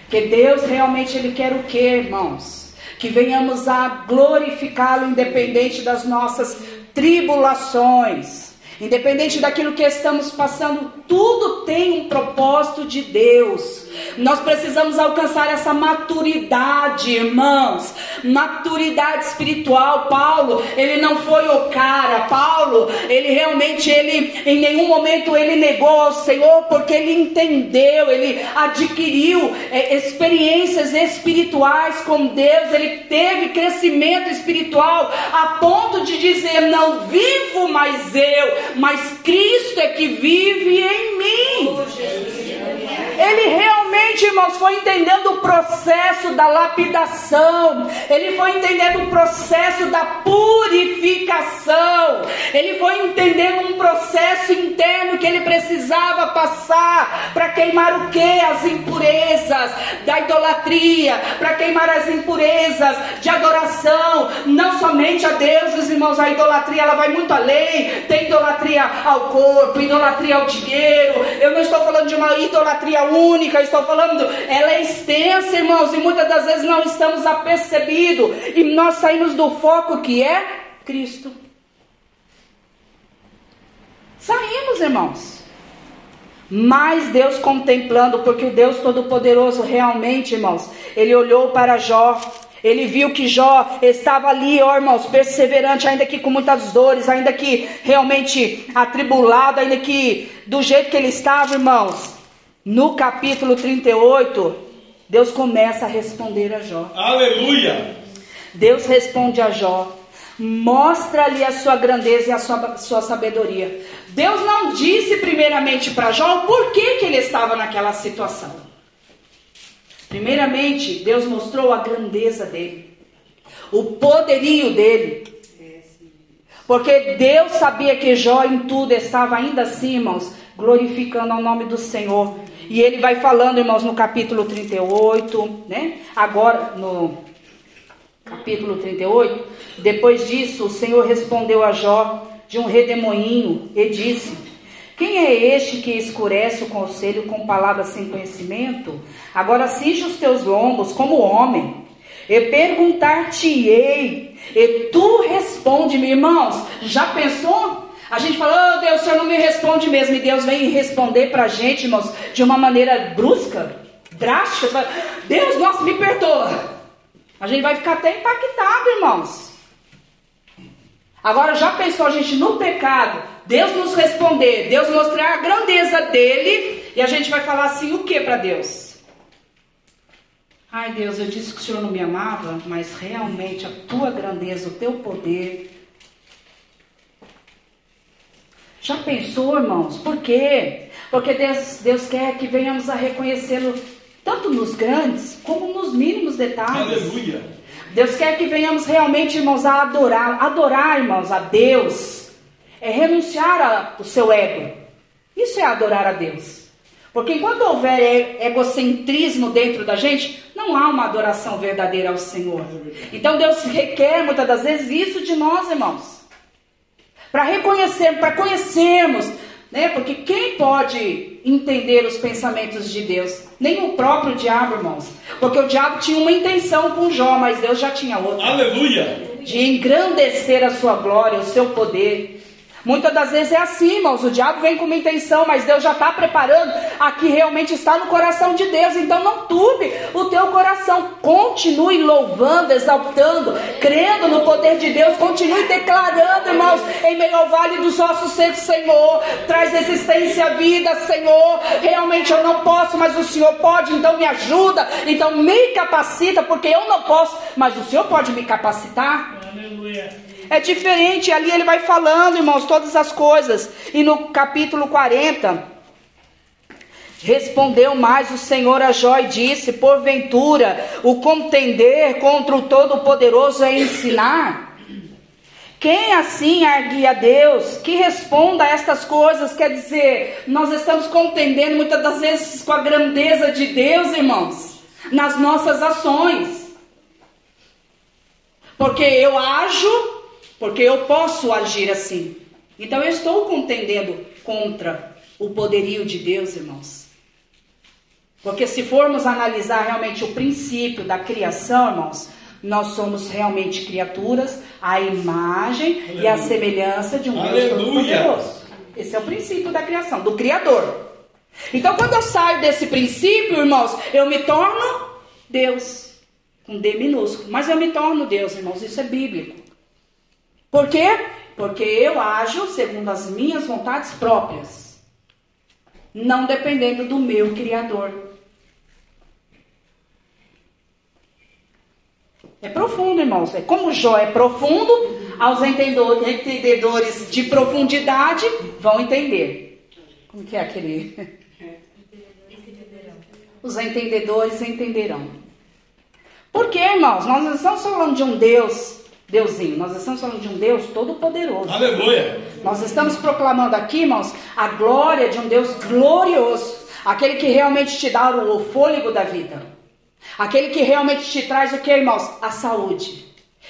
Que Deus realmente ele quer o que, irmãos? Que venhamos a glorificá-lo independente das nossas tribulações. Independente daquilo que estamos passando, tudo tem um propósito de Deus. Nós precisamos alcançar essa maturidade, irmãos. Maturidade espiritual. Paulo, ele não foi o cara. Paulo, ele realmente, ele em nenhum momento ele negou ao Senhor, porque ele entendeu, ele adquiriu é, experiências espirituais com Deus. Ele teve crescimento espiritual a ponto de dizer: não vivo mais eu, mas Cristo é que vive em mim. Ele realmente, irmãos, foi entendendo o processo da lapidação, ele foi entendendo o processo da purificação, ele foi entendendo um processo interno que ele precisava passar para queimar o que? As impurezas da idolatria, para queimar as impurezas de adoração, não somente a Deus, irmãos, a idolatria ela vai muito além, tem idolatria ao corpo, idolatria ao dinheiro, eu não estou falando de uma idolatria única, estou falando, ela é extensa, irmãos, e muitas das vezes não estamos apercebidos, e nós saímos do foco que é Cristo. Saímos, irmãos. Mas Deus contemplando, porque o Deus Todo-Poderoso realmente, irmãos, ele olhou para Jó, ele viu que Jó estava ali, ó irmãos, perseverante, ainda que com muitas dores, ainda que realmente atribulado, ainda que do jeito que ele estava, irmãos. No capítulo 38, Deus começa a responder a Jó. Aleluia! Deus responde a Jó, mostra-lhe a sua grandeza e a sua, sua sabedoria. Deus não disse primeiramente para Jó o porquê que ele estava naquela situação. Primeiramente, Deus mostrou a grandeza dele, o poderio dele. Porque Deus sabia que Jó em tudo estava ainda assim, irmãos, glorificando ao nome do Senhor. E ele vai falando, irmãos, no capítulo 38, né? Agora, no capítulo 38, depois disso, o Senhor respondeu a Jó de um redemoinho e disse: Quem é este que escurece o conselho com palavras sem conhecimento? Agora cinge os teus lombos como homem, e perguntar-te-ei, e tu responde-me, irmãos. Já pensou? A gente fala, oh Deus, o Senhor não me responde mesmo. E Deus vem responder para a gente, irmãos, de uma maneira brusca, drástica. Deus, nossa, me perdoa. A gente vai ficar até impactado, irmãos. Agora, já pensou a gente no pecado, Deus nos responder, Deus mostrar a grandeza dele, e a gente vai falar assim: o que para Deus? Ai Deus, eu disse que o Senhor não me amava, mas realmente a tua grandeza, o teu poder, Já pensou, irmãos? Por quê? Porque Deus, Deus quer que venhamos a reconhecê-lo tanto nos grandes como nos mínimos detalhes. Aleluia! Deus quer que venhamos realmente, irmãos, a adorar. Adorar, irmãos, a Deus é renunciar ao seu ego. Isso é adorar a Deus. Porque enquanto houver egocentrismo dentro da gente, não há uma adoração verdadeira ao Senhor. Então Deus requer muitas das vezes isso de nós, irmãos. Para reconhecer, para conhecermos, né? Porque quem pode entender os pensamentos de Deus? Nem o próprio diabo, irmãos. Porque o diabo tinha uma intenção com Jó, mas Deus já tinha outra. Aleluia! De engrandecer a sua glória, o seu poder. Muitas das vezes é assim, irmãos. O diabo vem com uma intenção, mas Deus já está preparando a que realmente está no coração de Deus. Então não turbe o teu coração. Continue louvando, exaltando, crendo no poder de Deus. Continue declarando, irmãos, em meio ao vale dos ossos secos, Senhor. Traz existência à vida, Senhor. Realmente eu não posso, mas o Senhor pode. Então me ajuda. Então me capacita, porque eu não posso, mas o Senhor pode me capacitar. Aleluia. É diferente, ali ele vai falando, irmãos, todas as coisas. E no capítulo 40, respondeu mais o Senhor a Jó e disse: Porventura, o contender contra o Todo-Poderoso é ensinar? Quem assim argue a Deus, que responda a estas coisas, quer dizer, nós estamos contendendo muitas das vezes com a grandeza de Deus, irmãos, nas nossas ações. Porque eu ajo, porque eu posso agir assim. Então eu estou contendendo contra o poderio de Deus, irmãos. Porque se formos analisar realmente o princípio da criação, irmãos, nós somos realmente criaturas à imagem Aleluia. e à semelhança de um Aleluia. Deus Todo-Poderoso. Esse é o princípio da criação, do Criador. Então, quando eu saio desse princípio, irmãos, eu me torno Deus. Com D minúsculo. Mas eu me torno Deus, irmãos. Isso é bíblico. Por quê? Porque eu ajo segundo as minhas vontades próprias. Não dependendo do meu Criador. É profundo, irmãos. É como Jó é profundo, aos entendedores de profundidade vão entender. Como que é aquele? Os entendedores entenderão. Por quê, irmãos? Nós não estamos falando de um Deus, Deusinho, nós estamos falando de um Deus todo-poderoso. Aleluia! Nós estamos proclamando aqui, irmãos, a glória de um Deus glorioso, aquele que realmente te dá o fôlego da vida. Aquele que realmente te traz o que, irmãos? A saúde.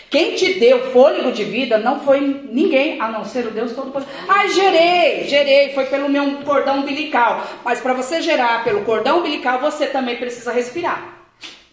Quem te deu fôlego de vida não foi ninguém, a não ser o Deus Todo-Poderoso. Ah, gerei, gerei, foi pelo meu cordão umbilical. Mas para você gerar pelo cordão umbilical, você também precisa respirar.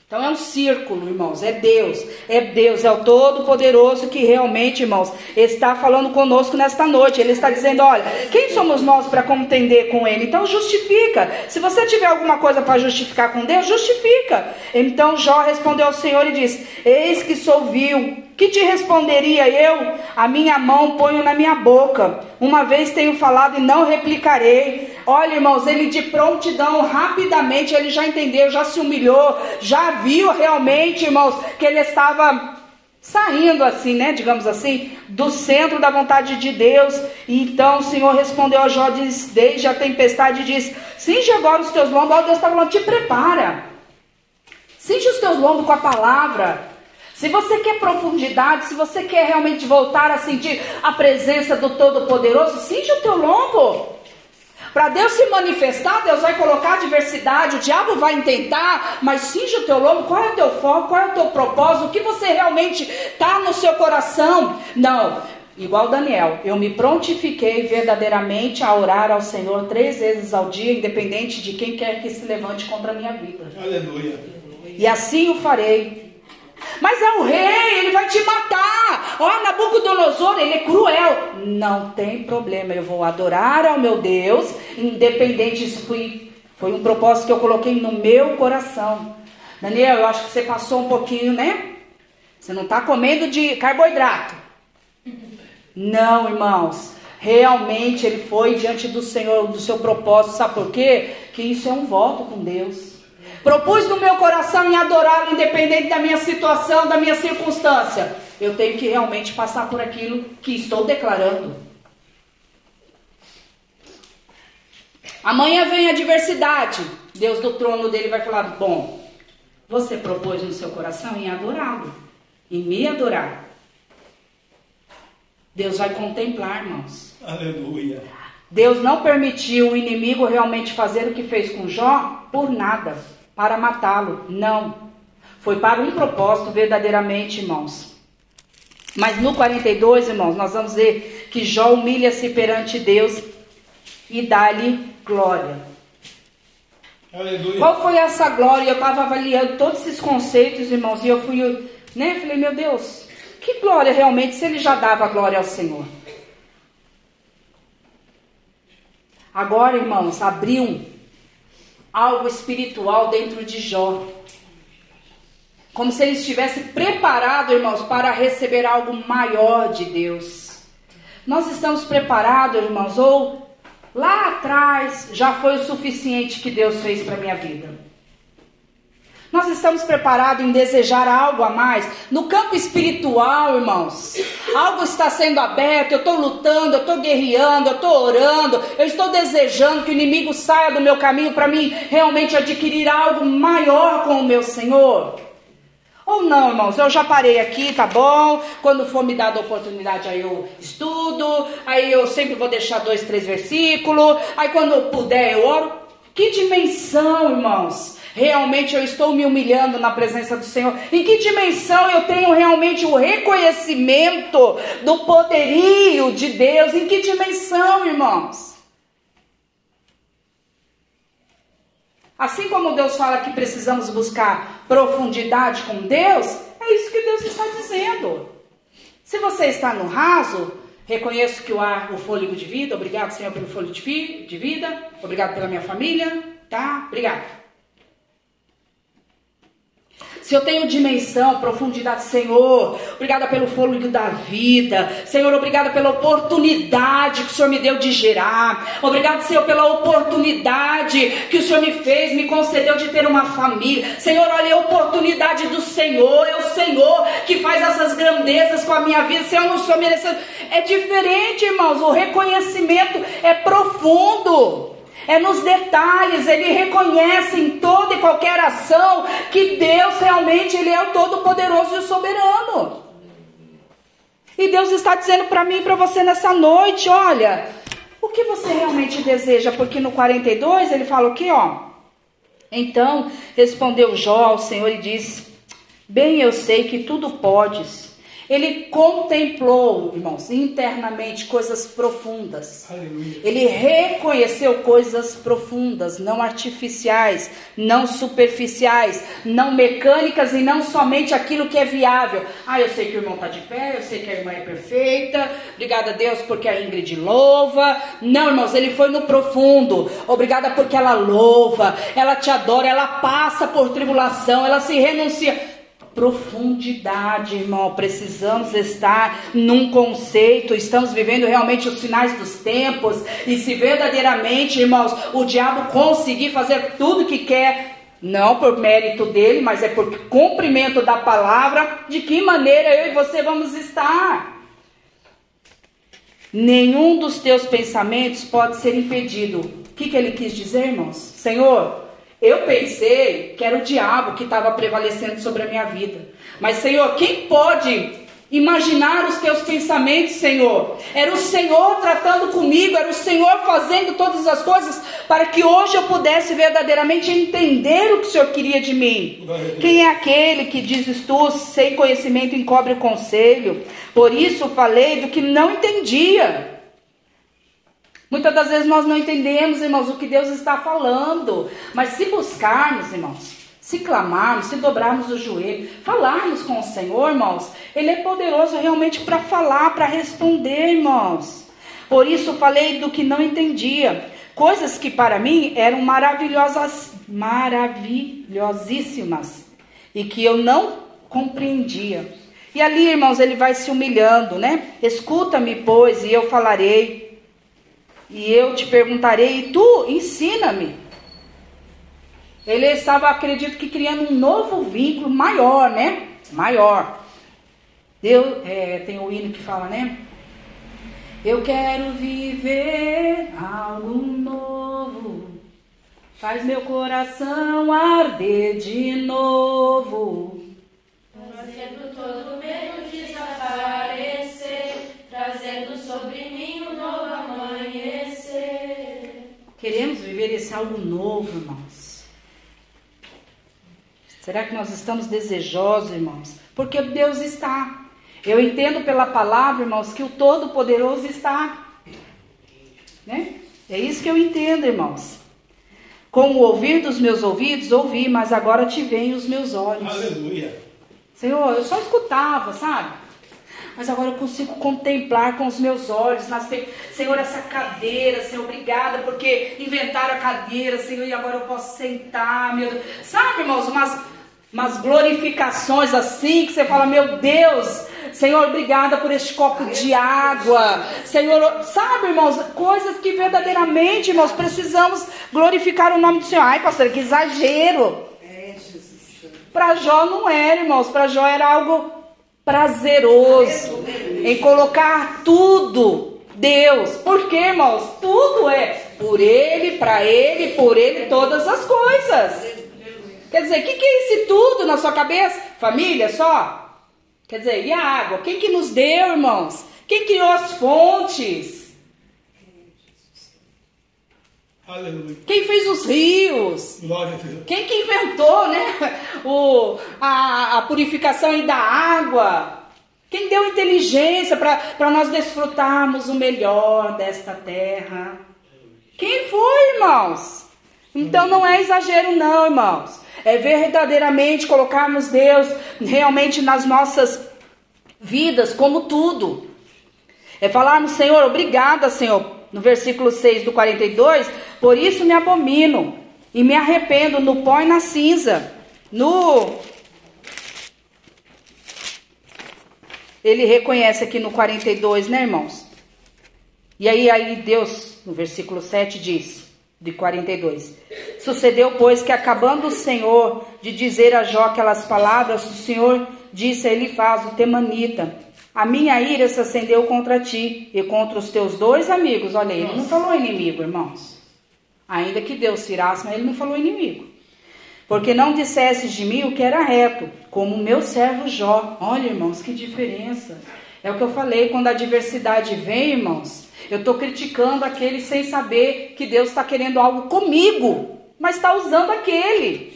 Então é um círculo, irmãos, é Deus, é Deus, é o Todo-Poderoso que realmente, irmãos, está falando conosco nesta noite. Ele está dizendo: olha, quem somos nós para contender com Ele? Então justifica. Se você tiver alguma coisa para justificar com Deus, justifica. Então Jó respondeu ao Senhor e disse: Eis que sou vil, que te responderia eu? A minha mão ponho na minha boca. Uma vez tenho falado e não replicarei. Olha, irmãos, ele de prontidão, rapidamente, ele já entendeu, já se humilhou, já viu realmente, irmãos, que ele estava saindo assim, né, digamos assim, do centro da vontade de Deus. E então o Senhor respondeu a Jó, diz, desde a tempestade, diz, cinge agora os teus lombos, ó, Deus está falando, te prepara. Cinge os teus lombos com a palavra. Se você quer profundidade, se você quer realmente voltar a sentir a presença do Todo-Poderoso, cinge o teu lombo. Para Deus se manifestar, Deus vai colocar a diversidade, o diabo vai tentar, mas cinge o teu lombo, qual é o teu foco, qual é o teu propósito, o que você realmente está no seu coração. Não, igual Daniel, eu me prontifiquei verdadeiramente a orar ao Senhor três vezes ao dia, independente de quem quer que se levante contra a minha vida. Aleluia. E assim o farei. Mas é o rei, ele vai te matar. Ó, Nabucodonosor, ele é cruel. Não tem problema, eu vou adorar ao meu Deus, independente, isso foi, foi um propósito que eu coloquei no meu coração. Daniel, eu acho que você passou um pouquinho, né? Você não está comendo de carboidrato. Não, irmãos. Realmente ele foi diante do Senhor, do seu propósito. Sabe por quê? Que isso é um voto com Deus. Propus no meu coração em adorá-lo, independente da minha situação, da minha circunstância. Eu tenho que realmente passar por aquilo que estou declarando. Amanhã vem a diversidade. Deus do trono dele vai falar: Bom, você propôs no seu coração em adorá-lo, em me adorar. Deus vai contemplar, irmãos. Aleluia. Deus não permitiu o inimigo realmente fazer o que fez com Jó por nada para matá-lo. Não. Foi para um propósito verdadeiramente, irmãos. Mas no 42, irmãos, nós vamos ver que Jó humilha-se perante Deus e dá-lhe glória. Aleluia. Qual foi essa glória? Eu estava avaliando todos esses conceitos, irmãos, e eu fui, né? Falei, meu Deus, que glória realmente se ele já dava glória ao Senhor? Agora, irmãos, abriu algo espiritual dentro de Jó. Como se ele estivesse preparado, irmãos, para receber algo maior de Deus. Nós estamos preparados, irmãos, ou lá atrás já foi o suficiente que Deus fez para minha vida? Nós estamos preparados em desejar algo a mais. No campo espiritual, irmãos, algo está sendo aberto. Eu estou lutando, eu estou guerreando, eu estou orando. Eu estou desejando que o inimigo saia do meu caminho para mim realmente adquirir algo maior com o meu Senhor. Ou não, irmãos, eu já parei aqui, tá bom? Quando for me dada a oportunidade, aí eu estudo, aí eu sempre vou deixar dois, três versículos, aí quando eu puder eu oro. Que dimensão, irmãos? Realmente eu estou me humilhando na presença do Senhor. Em que dimensão eu tenho realmente o reconhecimento do poderio de Deus? Em que dimensão, irmãos? Assim como Deus fala que precisamos buscar profundidade com Deus, é isso que Deus está dizendo. Se você está no raso, reconheço que o ar, o fôlego de vida, obrigado, Senhor, pelo fôlego de vida, obrigado pela minha família, tá? Obrigado. Se eu tenho dimensão, profundidade, Senhor, obrigada pelo fôlego da vida. Senhor, obrigada pela oportunidade que o Senhor me deu de gerar. Obrigado, Senhor, pela oportunidade que o Senhor me fez, me concedeu de ter uma família. Senhor, olha a oportunidade do Senhor. É o Senhor que faz essas grandezas com a minha vida. Senhor, eu não sou merecedor. É diferente, irmãos. O reconhecimento é profundo é nos detalhes, ele reconhece em toda e qualquer ação que Deus realmente ele é o todo-poderoso e o soberano. E Deus está dizendo para mim e para você nessa noite, olha, o que você realmente deseja? Porque no 42 ele fala o que, ó? Então respondeu Jó ao Senhor e disse: Bem eu sei que tudo podes ele contemplou, irmãos, internamente coisas profundas. Aleluia. Ele reconheceu coisas profundas, não artificiais, não superficiais, não mecânicas e não somente aquilo que é viável. Ah, eu sei que o irmão está de pé, eu sei que a irmã é perfeita. Obrigada a Deus porque a Ingrid louva. Não, irmãos, ele foi no profundo. Obrigada porque ela louva, ela te adora, ela passa por tribulação, ela se renuncia profundidade, irmão. Precisamos estar num conceito. Estamos vivendo realmente os finais dos tempos. E se verdadeiramente, irmãos, o diabo conseguir fazer tudo que quer. Não por mérito dele, mas é por cumprimento da palavra. De que maneira eu e você vamos estar? Nenhum dos teus pensamentos pode ser impedido. O que, que ele quis dizer, irmãos? Senhor, eu pensei que era o diabo que estava prevalecendo sobre a minha vida. Mas, Senhor, quem pode imaginar os teus pensamentos, Senhor? Era o Senhor tratando comigo, era o Senhor fazendo todas as coisas para que hoje eu pudesse verdadeiramente entender o que o Senhor queria de mim. Quem é aquele que dizes tu, sem conhecimento encobre o conselho? Por isso falei do que não entendia. Muitas das vezes nós não entendemos, irmãos, o que Deus está falando. Mas se buscarmos, irmãos, se clamarmos, se dobrarmos o joelho, falarmos com o Senhor, irmãos, Ele é poderoso realmente para falar, para responder, irmãos. Por isso falei do que não entendia. Coisas que para mim eram maravilhosas, maravilhosíssimas e que eu não compreendia. E ali, irmãos, ele vai se humilhando, né? Escuta-me, pois, e eu falarei e eu te perguntarei, e tu ensina-me. Ele estava, acredito que, criando um novo vínculo maior, né? Maior. Deus, é, tem o hino que fala, né? Eu quero viver algo novo. Faz meu coração arder de novo. Fazendo todo medo desaparecer, trazendo sobre mim um novo Queremos viver esse algo novo, irmãos. Será que nós estamos desejosos, irmãos? Porque Deus está. Eu entendo pela palavra, irmãos, que o Todo-Poderoso está. Né? É isso que eu entendo, irmãos. Com o ouvir dos meus ouvidos, ouvi, mas agora te veem os meus olhos. Aleluia. Senhor, eu só escutava, sabe? Mas agora eu consigo contemplar com os meus olhos. Nas... Senhor, essa cadeira, Senhor, obrigada, porque inventaram a cadeira, Senhor, e agora eu posso sentar, meu Deus. Sabe, irmãos, umas, umas glorificações assim, que você fala, meu Deus, Senhor, obrigada por este copo de água. Senhor, sabe, irmãos, coisas que verdadeiramente, irmãos, precisamos glorificar o nome do Senhor. Ai, pastor, que exagero. Para Jó não era, irmãos. Para Jó era algo prazeroso em colocar tudo Deus. Por quê, irmãos? Tudo é por Ele, para Ele, por Ele, todas as coisas. Quer dizer, o que, que é esse tudo na sua cabeça? família só? Quer dizer, e a água? Quem que nos deu, irmãos? Quem criou as fontes? Aleluia. Quem fez os rios? Glória a Deus. Quem que inventou, né? O, a, a purificação da água? Quem deu inteligência para nós desfrutarmos o melhor desta terra? Quem foi, irmãos? Então não é exagero, não, irmãos. É verdadeiramente colocarmos Deus realmente nas nossas vidas como tudo. É falarmos, Senhor, obrigada, Senhor. No versículo 6 do 42, por isso me abomino e me arrependo no pó e na cinza. No Ele reconhece aqui no 42, né, irmãos? E aí aí Deus, no versículo 7 diz: de 42. Sucedeu, pois, que acabando o Senhor de dizer a Jó aquelas palavras, o Senhor disse a Elifaz, o temanita, a minha ira se acendeu contra ti e contra os teus dois amigos. Olha, ele não falou inimigo, irmãos. Ainda que Deus tirasse, mas ele não falou inimigo. Porque não dissesses de mim o que era reto, como o meu servo Jó. Olha, irmãos, que diferença. É o que eu falei, quando a adversidade vem, irmãos, eu estou criticando aquele sem saber que Deus está querendo algo comigo, mas está usando aquele.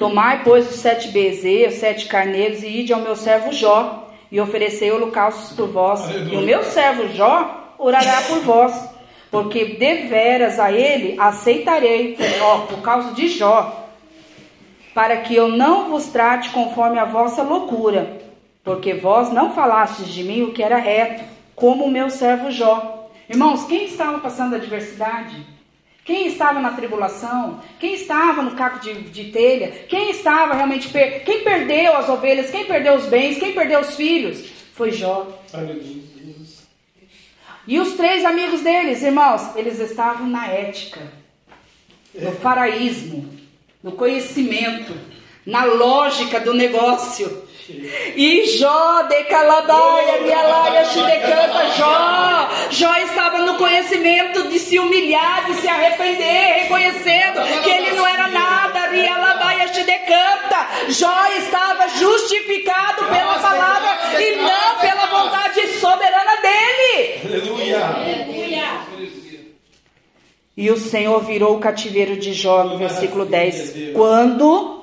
Tomai, pois, os sete bezerros, os sete carneiros, e ide ao meu servo Jó, e oferecei holocaustos por vós. Aleluia. E o meu servo Jó orará por vós, porque deveras a ele aceitarei, ó, por causa de Jó, para que eu não vos trate conforme a vossa loucura, porque vós não falastes de mim o que era reto, como o meu servo Jó. Irmãos, quem estava passando adversidade? Quem estava na tribulação? Quem estava no caco de, de telha? Quem estava realmente. Per... Quem perdeu as ovelhas? Quem perdeu os bens? Quem perdeu os filhos? Foi Jó. Aleluia. E os três amigos deles, irmãos, eles estavam na ética, no faraísmo, no conhecimento, na lógica do negócio. E Jó, de Calabaia, Mialaia, Xidecanta, Jó. Jó estava no conhecimento de se humilhar, de se arrepender, reconhecendo que ele não era nada, Rialabaia, Xidecanta. Jó estava justificado pela palavra e não pela vontade soberana dele. Aleluia. Aleluia. E o Senhor virou o cativeiro de Jó, no versículo 10. Quando?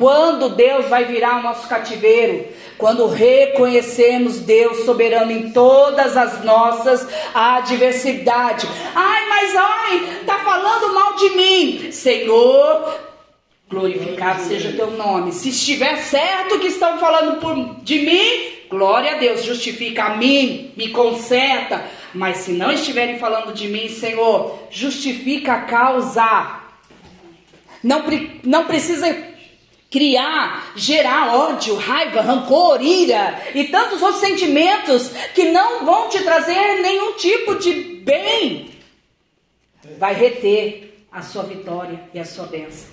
Quando Deus vai virar o nosso cativeiro? Quando reconhecemos Deus soberano em todas as nossas adversidades. Ai, mas ai, tá falando mal de mim. Senhor, glorificado seja teu nome. Se estiver certo que estão falando por, de mim, glória a Deus, justifica a mim, me conserta. Mas se não estiverem falando de mim, Senhor, justifica a causa. Não, não precisa criar, gerar ódio, raiva, rancor, ira e tantos outros sentimentos que não vão te trazer nenhum tipo de bem. Vai reter a sua vitória e a sua bênção.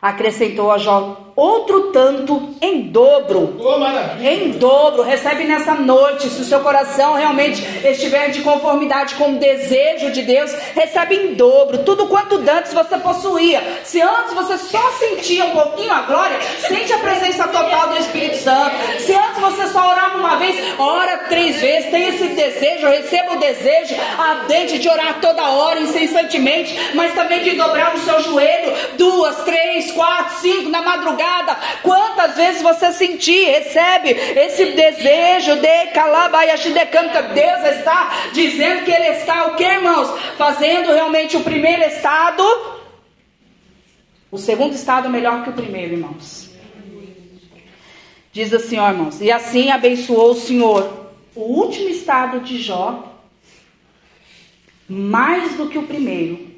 Acrescentou a Jó outro tanto em dobro Oh, em dobro, recebe nessa noite. Se o seu coração realmente estiver de conformidade com o desejo de Deus, recebe em dobro. Tudo quanto antes você possuía. Se antes você só sentia um pouquinho a glória, sente a presença total do Espírito Santo. Se antes você só orava uma vez, ora três vezes. Tem esse desejo, receba o desejo ardente de orar toda hora, incessantemente, mas também de dobrar o seu joelho duas, três, quatro, cinco na madrugada. Quantas vezes você sentir, recebe esse desejo de calabaiaxi de canta. Deus está dizendo que Ele está, o que, irmãos? Fazendo realmente o primeiro estado. O segundo estado melhor que o primeiro, irmãos. Diz assim, ó, irmãos. E assim abençoou o Senhor o último estado de Jó mais do que o primeiro.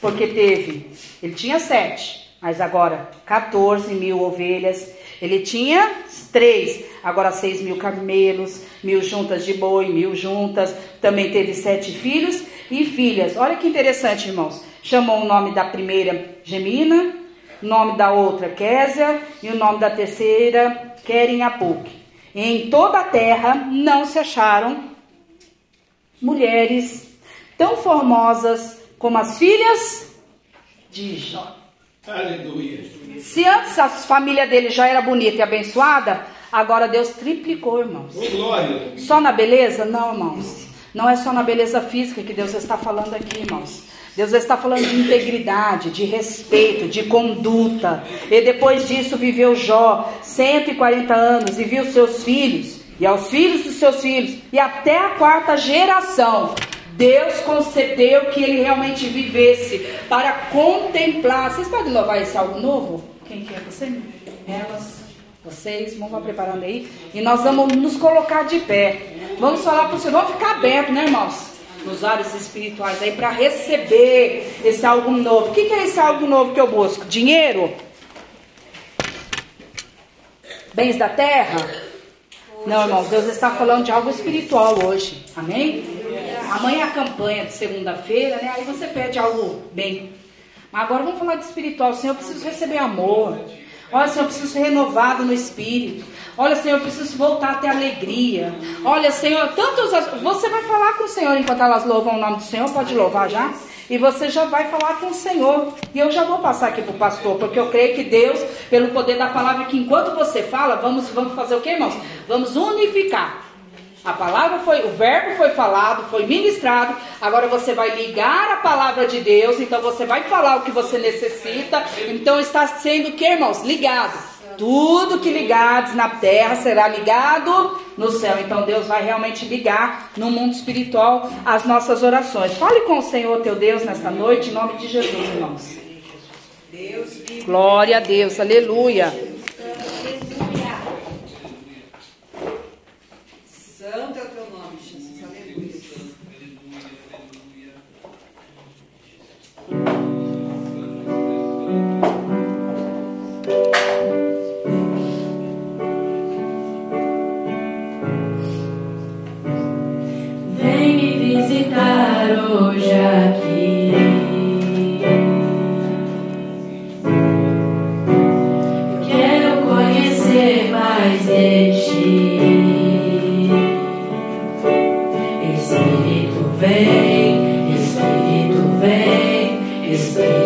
Porque teve, ele tinha sete, mas agora 14 mil ovelhas. Ele tinha três, agora seis mil camelos, mil juntas de boi, mil juntas. Também teve sete filhos e filhas. Olha que interessante, irmãos. Chamou o nome da primeira Gemina, o nome da outra Késia e o nome da terceira Querinhapuc. Em toda a terra não se acharam mulheres tão formosas como as filhas de Jó. Aleluia. Se antes a família dele já era bonita e abençoada, agora Deus triplicou, irmãos. Glória. Só na beleza? Não, irmãos. Não é só na beleza física que Deus está falando aqui, irmãos. Deus está falando de integridade, de respeito, de conduta. E depois disso viveu Jó 140 anos e viu seus filhos e aos filhos dos seus filhos e até a quarta geração. Deus concedeu que ele realmente vivesse para contemplar. Vocês podem louvar esse algo novo? Quem que é você? Elas. Vocês vão lá preparando aí. E nós vamos nos colocar de pé. Vamos falar para o Senhor. Vamos ficar aberto, né, irmãos? Nos olhos espirituais aí para receber esse algo novo. O que, que é esse algo novo que eu busco? Dinheiro? Bens da terra? Não, irmãos, Deus está falando de algo espiritual hoje. Amém? Amanhã é a campanha de segunda-feira, né? Aí você pede algo bem. Mas agora vamos falar de espiritual. Senhor, eu preciso receber amor. Olha, Senhor, eu preciso ser renovado no espírito. Olha, Senhor, eu preciso voltar a ter alegria. Olha, Senhor, tantos. Você vai falar com o Senhor enquanto elas louvam o nome do Senhor. Pode louvar já? E você já vai falar com o Senhor. E eu já vou passar aqui para o pastor, porque eu creio que Deus, pelo poder da palavra, que enquanto você fala, vamos, vamos fazer o que, irmãos? Vamos unificar. A palavra foi, o verbo foi falado, foi ministrado. Agora você vai ligar a palavra de Deus, então você vai falar o que você necessita. Então está sendo o que, irmãos? Ligado. Tudo que ligados na terra será ligado no céu. Então Deus vai realmente ligar no mundo espiritual as nossas orações. Fale com o Senhor teu Deus nesta noite, em nome de Jesus, irmãos. Glória a Deus, aleluia. Vem me visitar hoje aqui. Eu quero conhecer mais de ti. Espírito vem, Espírito vem, Espírito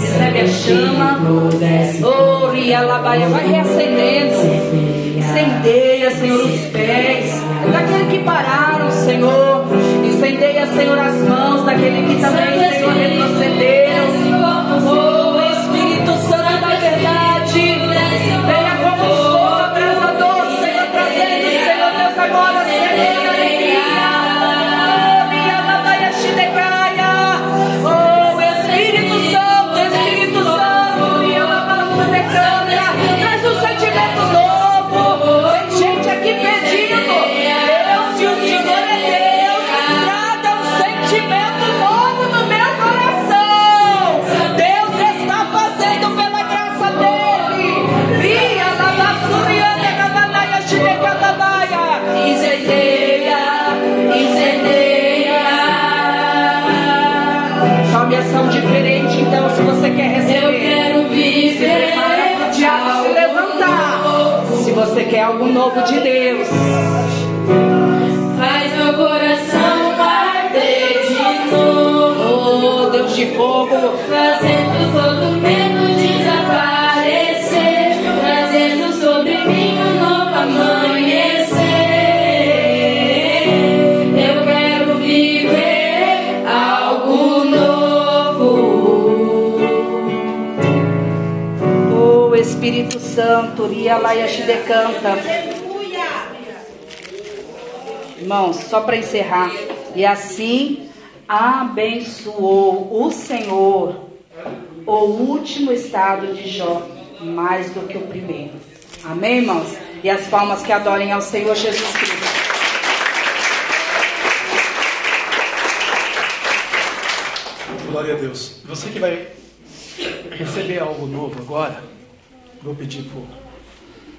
Recebe a chama. Oh, Rialabaia, vai reacendendo. Incendeia, Senhor, os pés daquele que pararam, Senhor. Incendeia, Senhor, as mãos daquele que também, Senhor, retrocederam. Quer algo novo de Deus. Faz meu coração arder de novo. Oh, Deus de fogo. Fazendo Santo, Ria Laia Shidecanta. Irmãos, só para encerrar. E assim abençoou o Senhor o último estado de Jó, mais do que o primeiro. Amém, irmãos? E as palmas que adorem ao Senhor Jesus Cristo. Glória a Deus. Você que vai receber algo novo agora, vou pedir pro,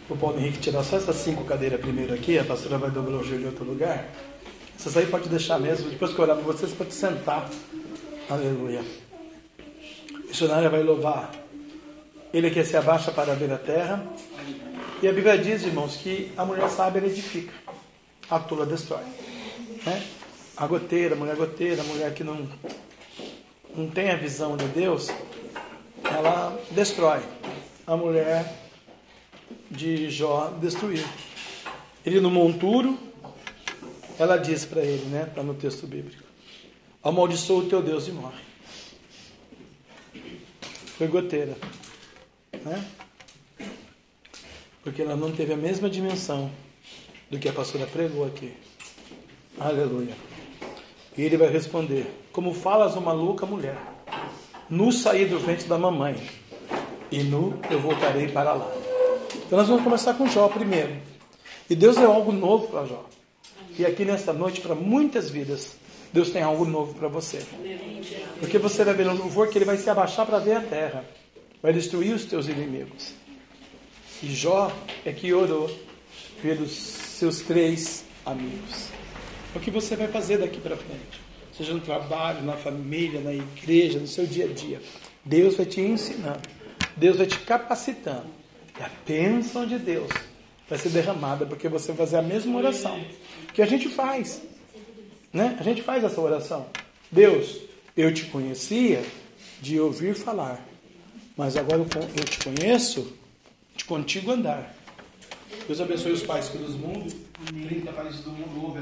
pro Paulo Henrique tirar só essas cinco cadeiras primeiro aqui, a pastora vai dobrar o joelho em outro lugar. Essas aí pode deixar mesmo, depois que eu orar para vocês, pode sentar. Aleluia. A missionária vai louvar. Ele que se abaixa para ver a terra. E a Bíblia diz, irmãos, que a mulher sábia edifica, a tola destrói. Né? A goteira, a mulher goteira, a mulher que não não tem a visão de Deus, ela destrói. A mulher de Jó destruiu. Ele no monturo, ela diz para ele, né? Está no texto bíblico: Amaldiçoa o teu Deus e morre. Foi goteira, né? Porque ela não teve a mesma dimensão do que a pastora pregou aqui. Aleluia. E ele vai responder: Como falas uma louca mulher, nu saí do ventre da mamãe, e nu eu voltarei para lá. Então nós vamos começar com Jó primeiro. E Deus é algo novo para Jó. E aqui nesta noite, para muitas vidas, Deus tem algo novo para você. Porque você vai ver no louvor que ele vai se abaixar para ver a terra, vai destruir os teus inimigos. E Jó é que orou pelos seus três amigos. O que você vai fazer daqui para frente. Seja no trabalho, na família, na igreja, no seu dia a dia. Deus vai te ensinando. Deus vai te capacitando. E a bênção de Deus vai ser derramada, porque você vai fazer a mesma oração que a gente faz. Né? A gente faz essa oração. Deus, eu te conhecia de ouvir falar, mas agora eu te conheço de contigo andar. Deus abençoe os pais pelos mundos, 30 países do mundo ouvem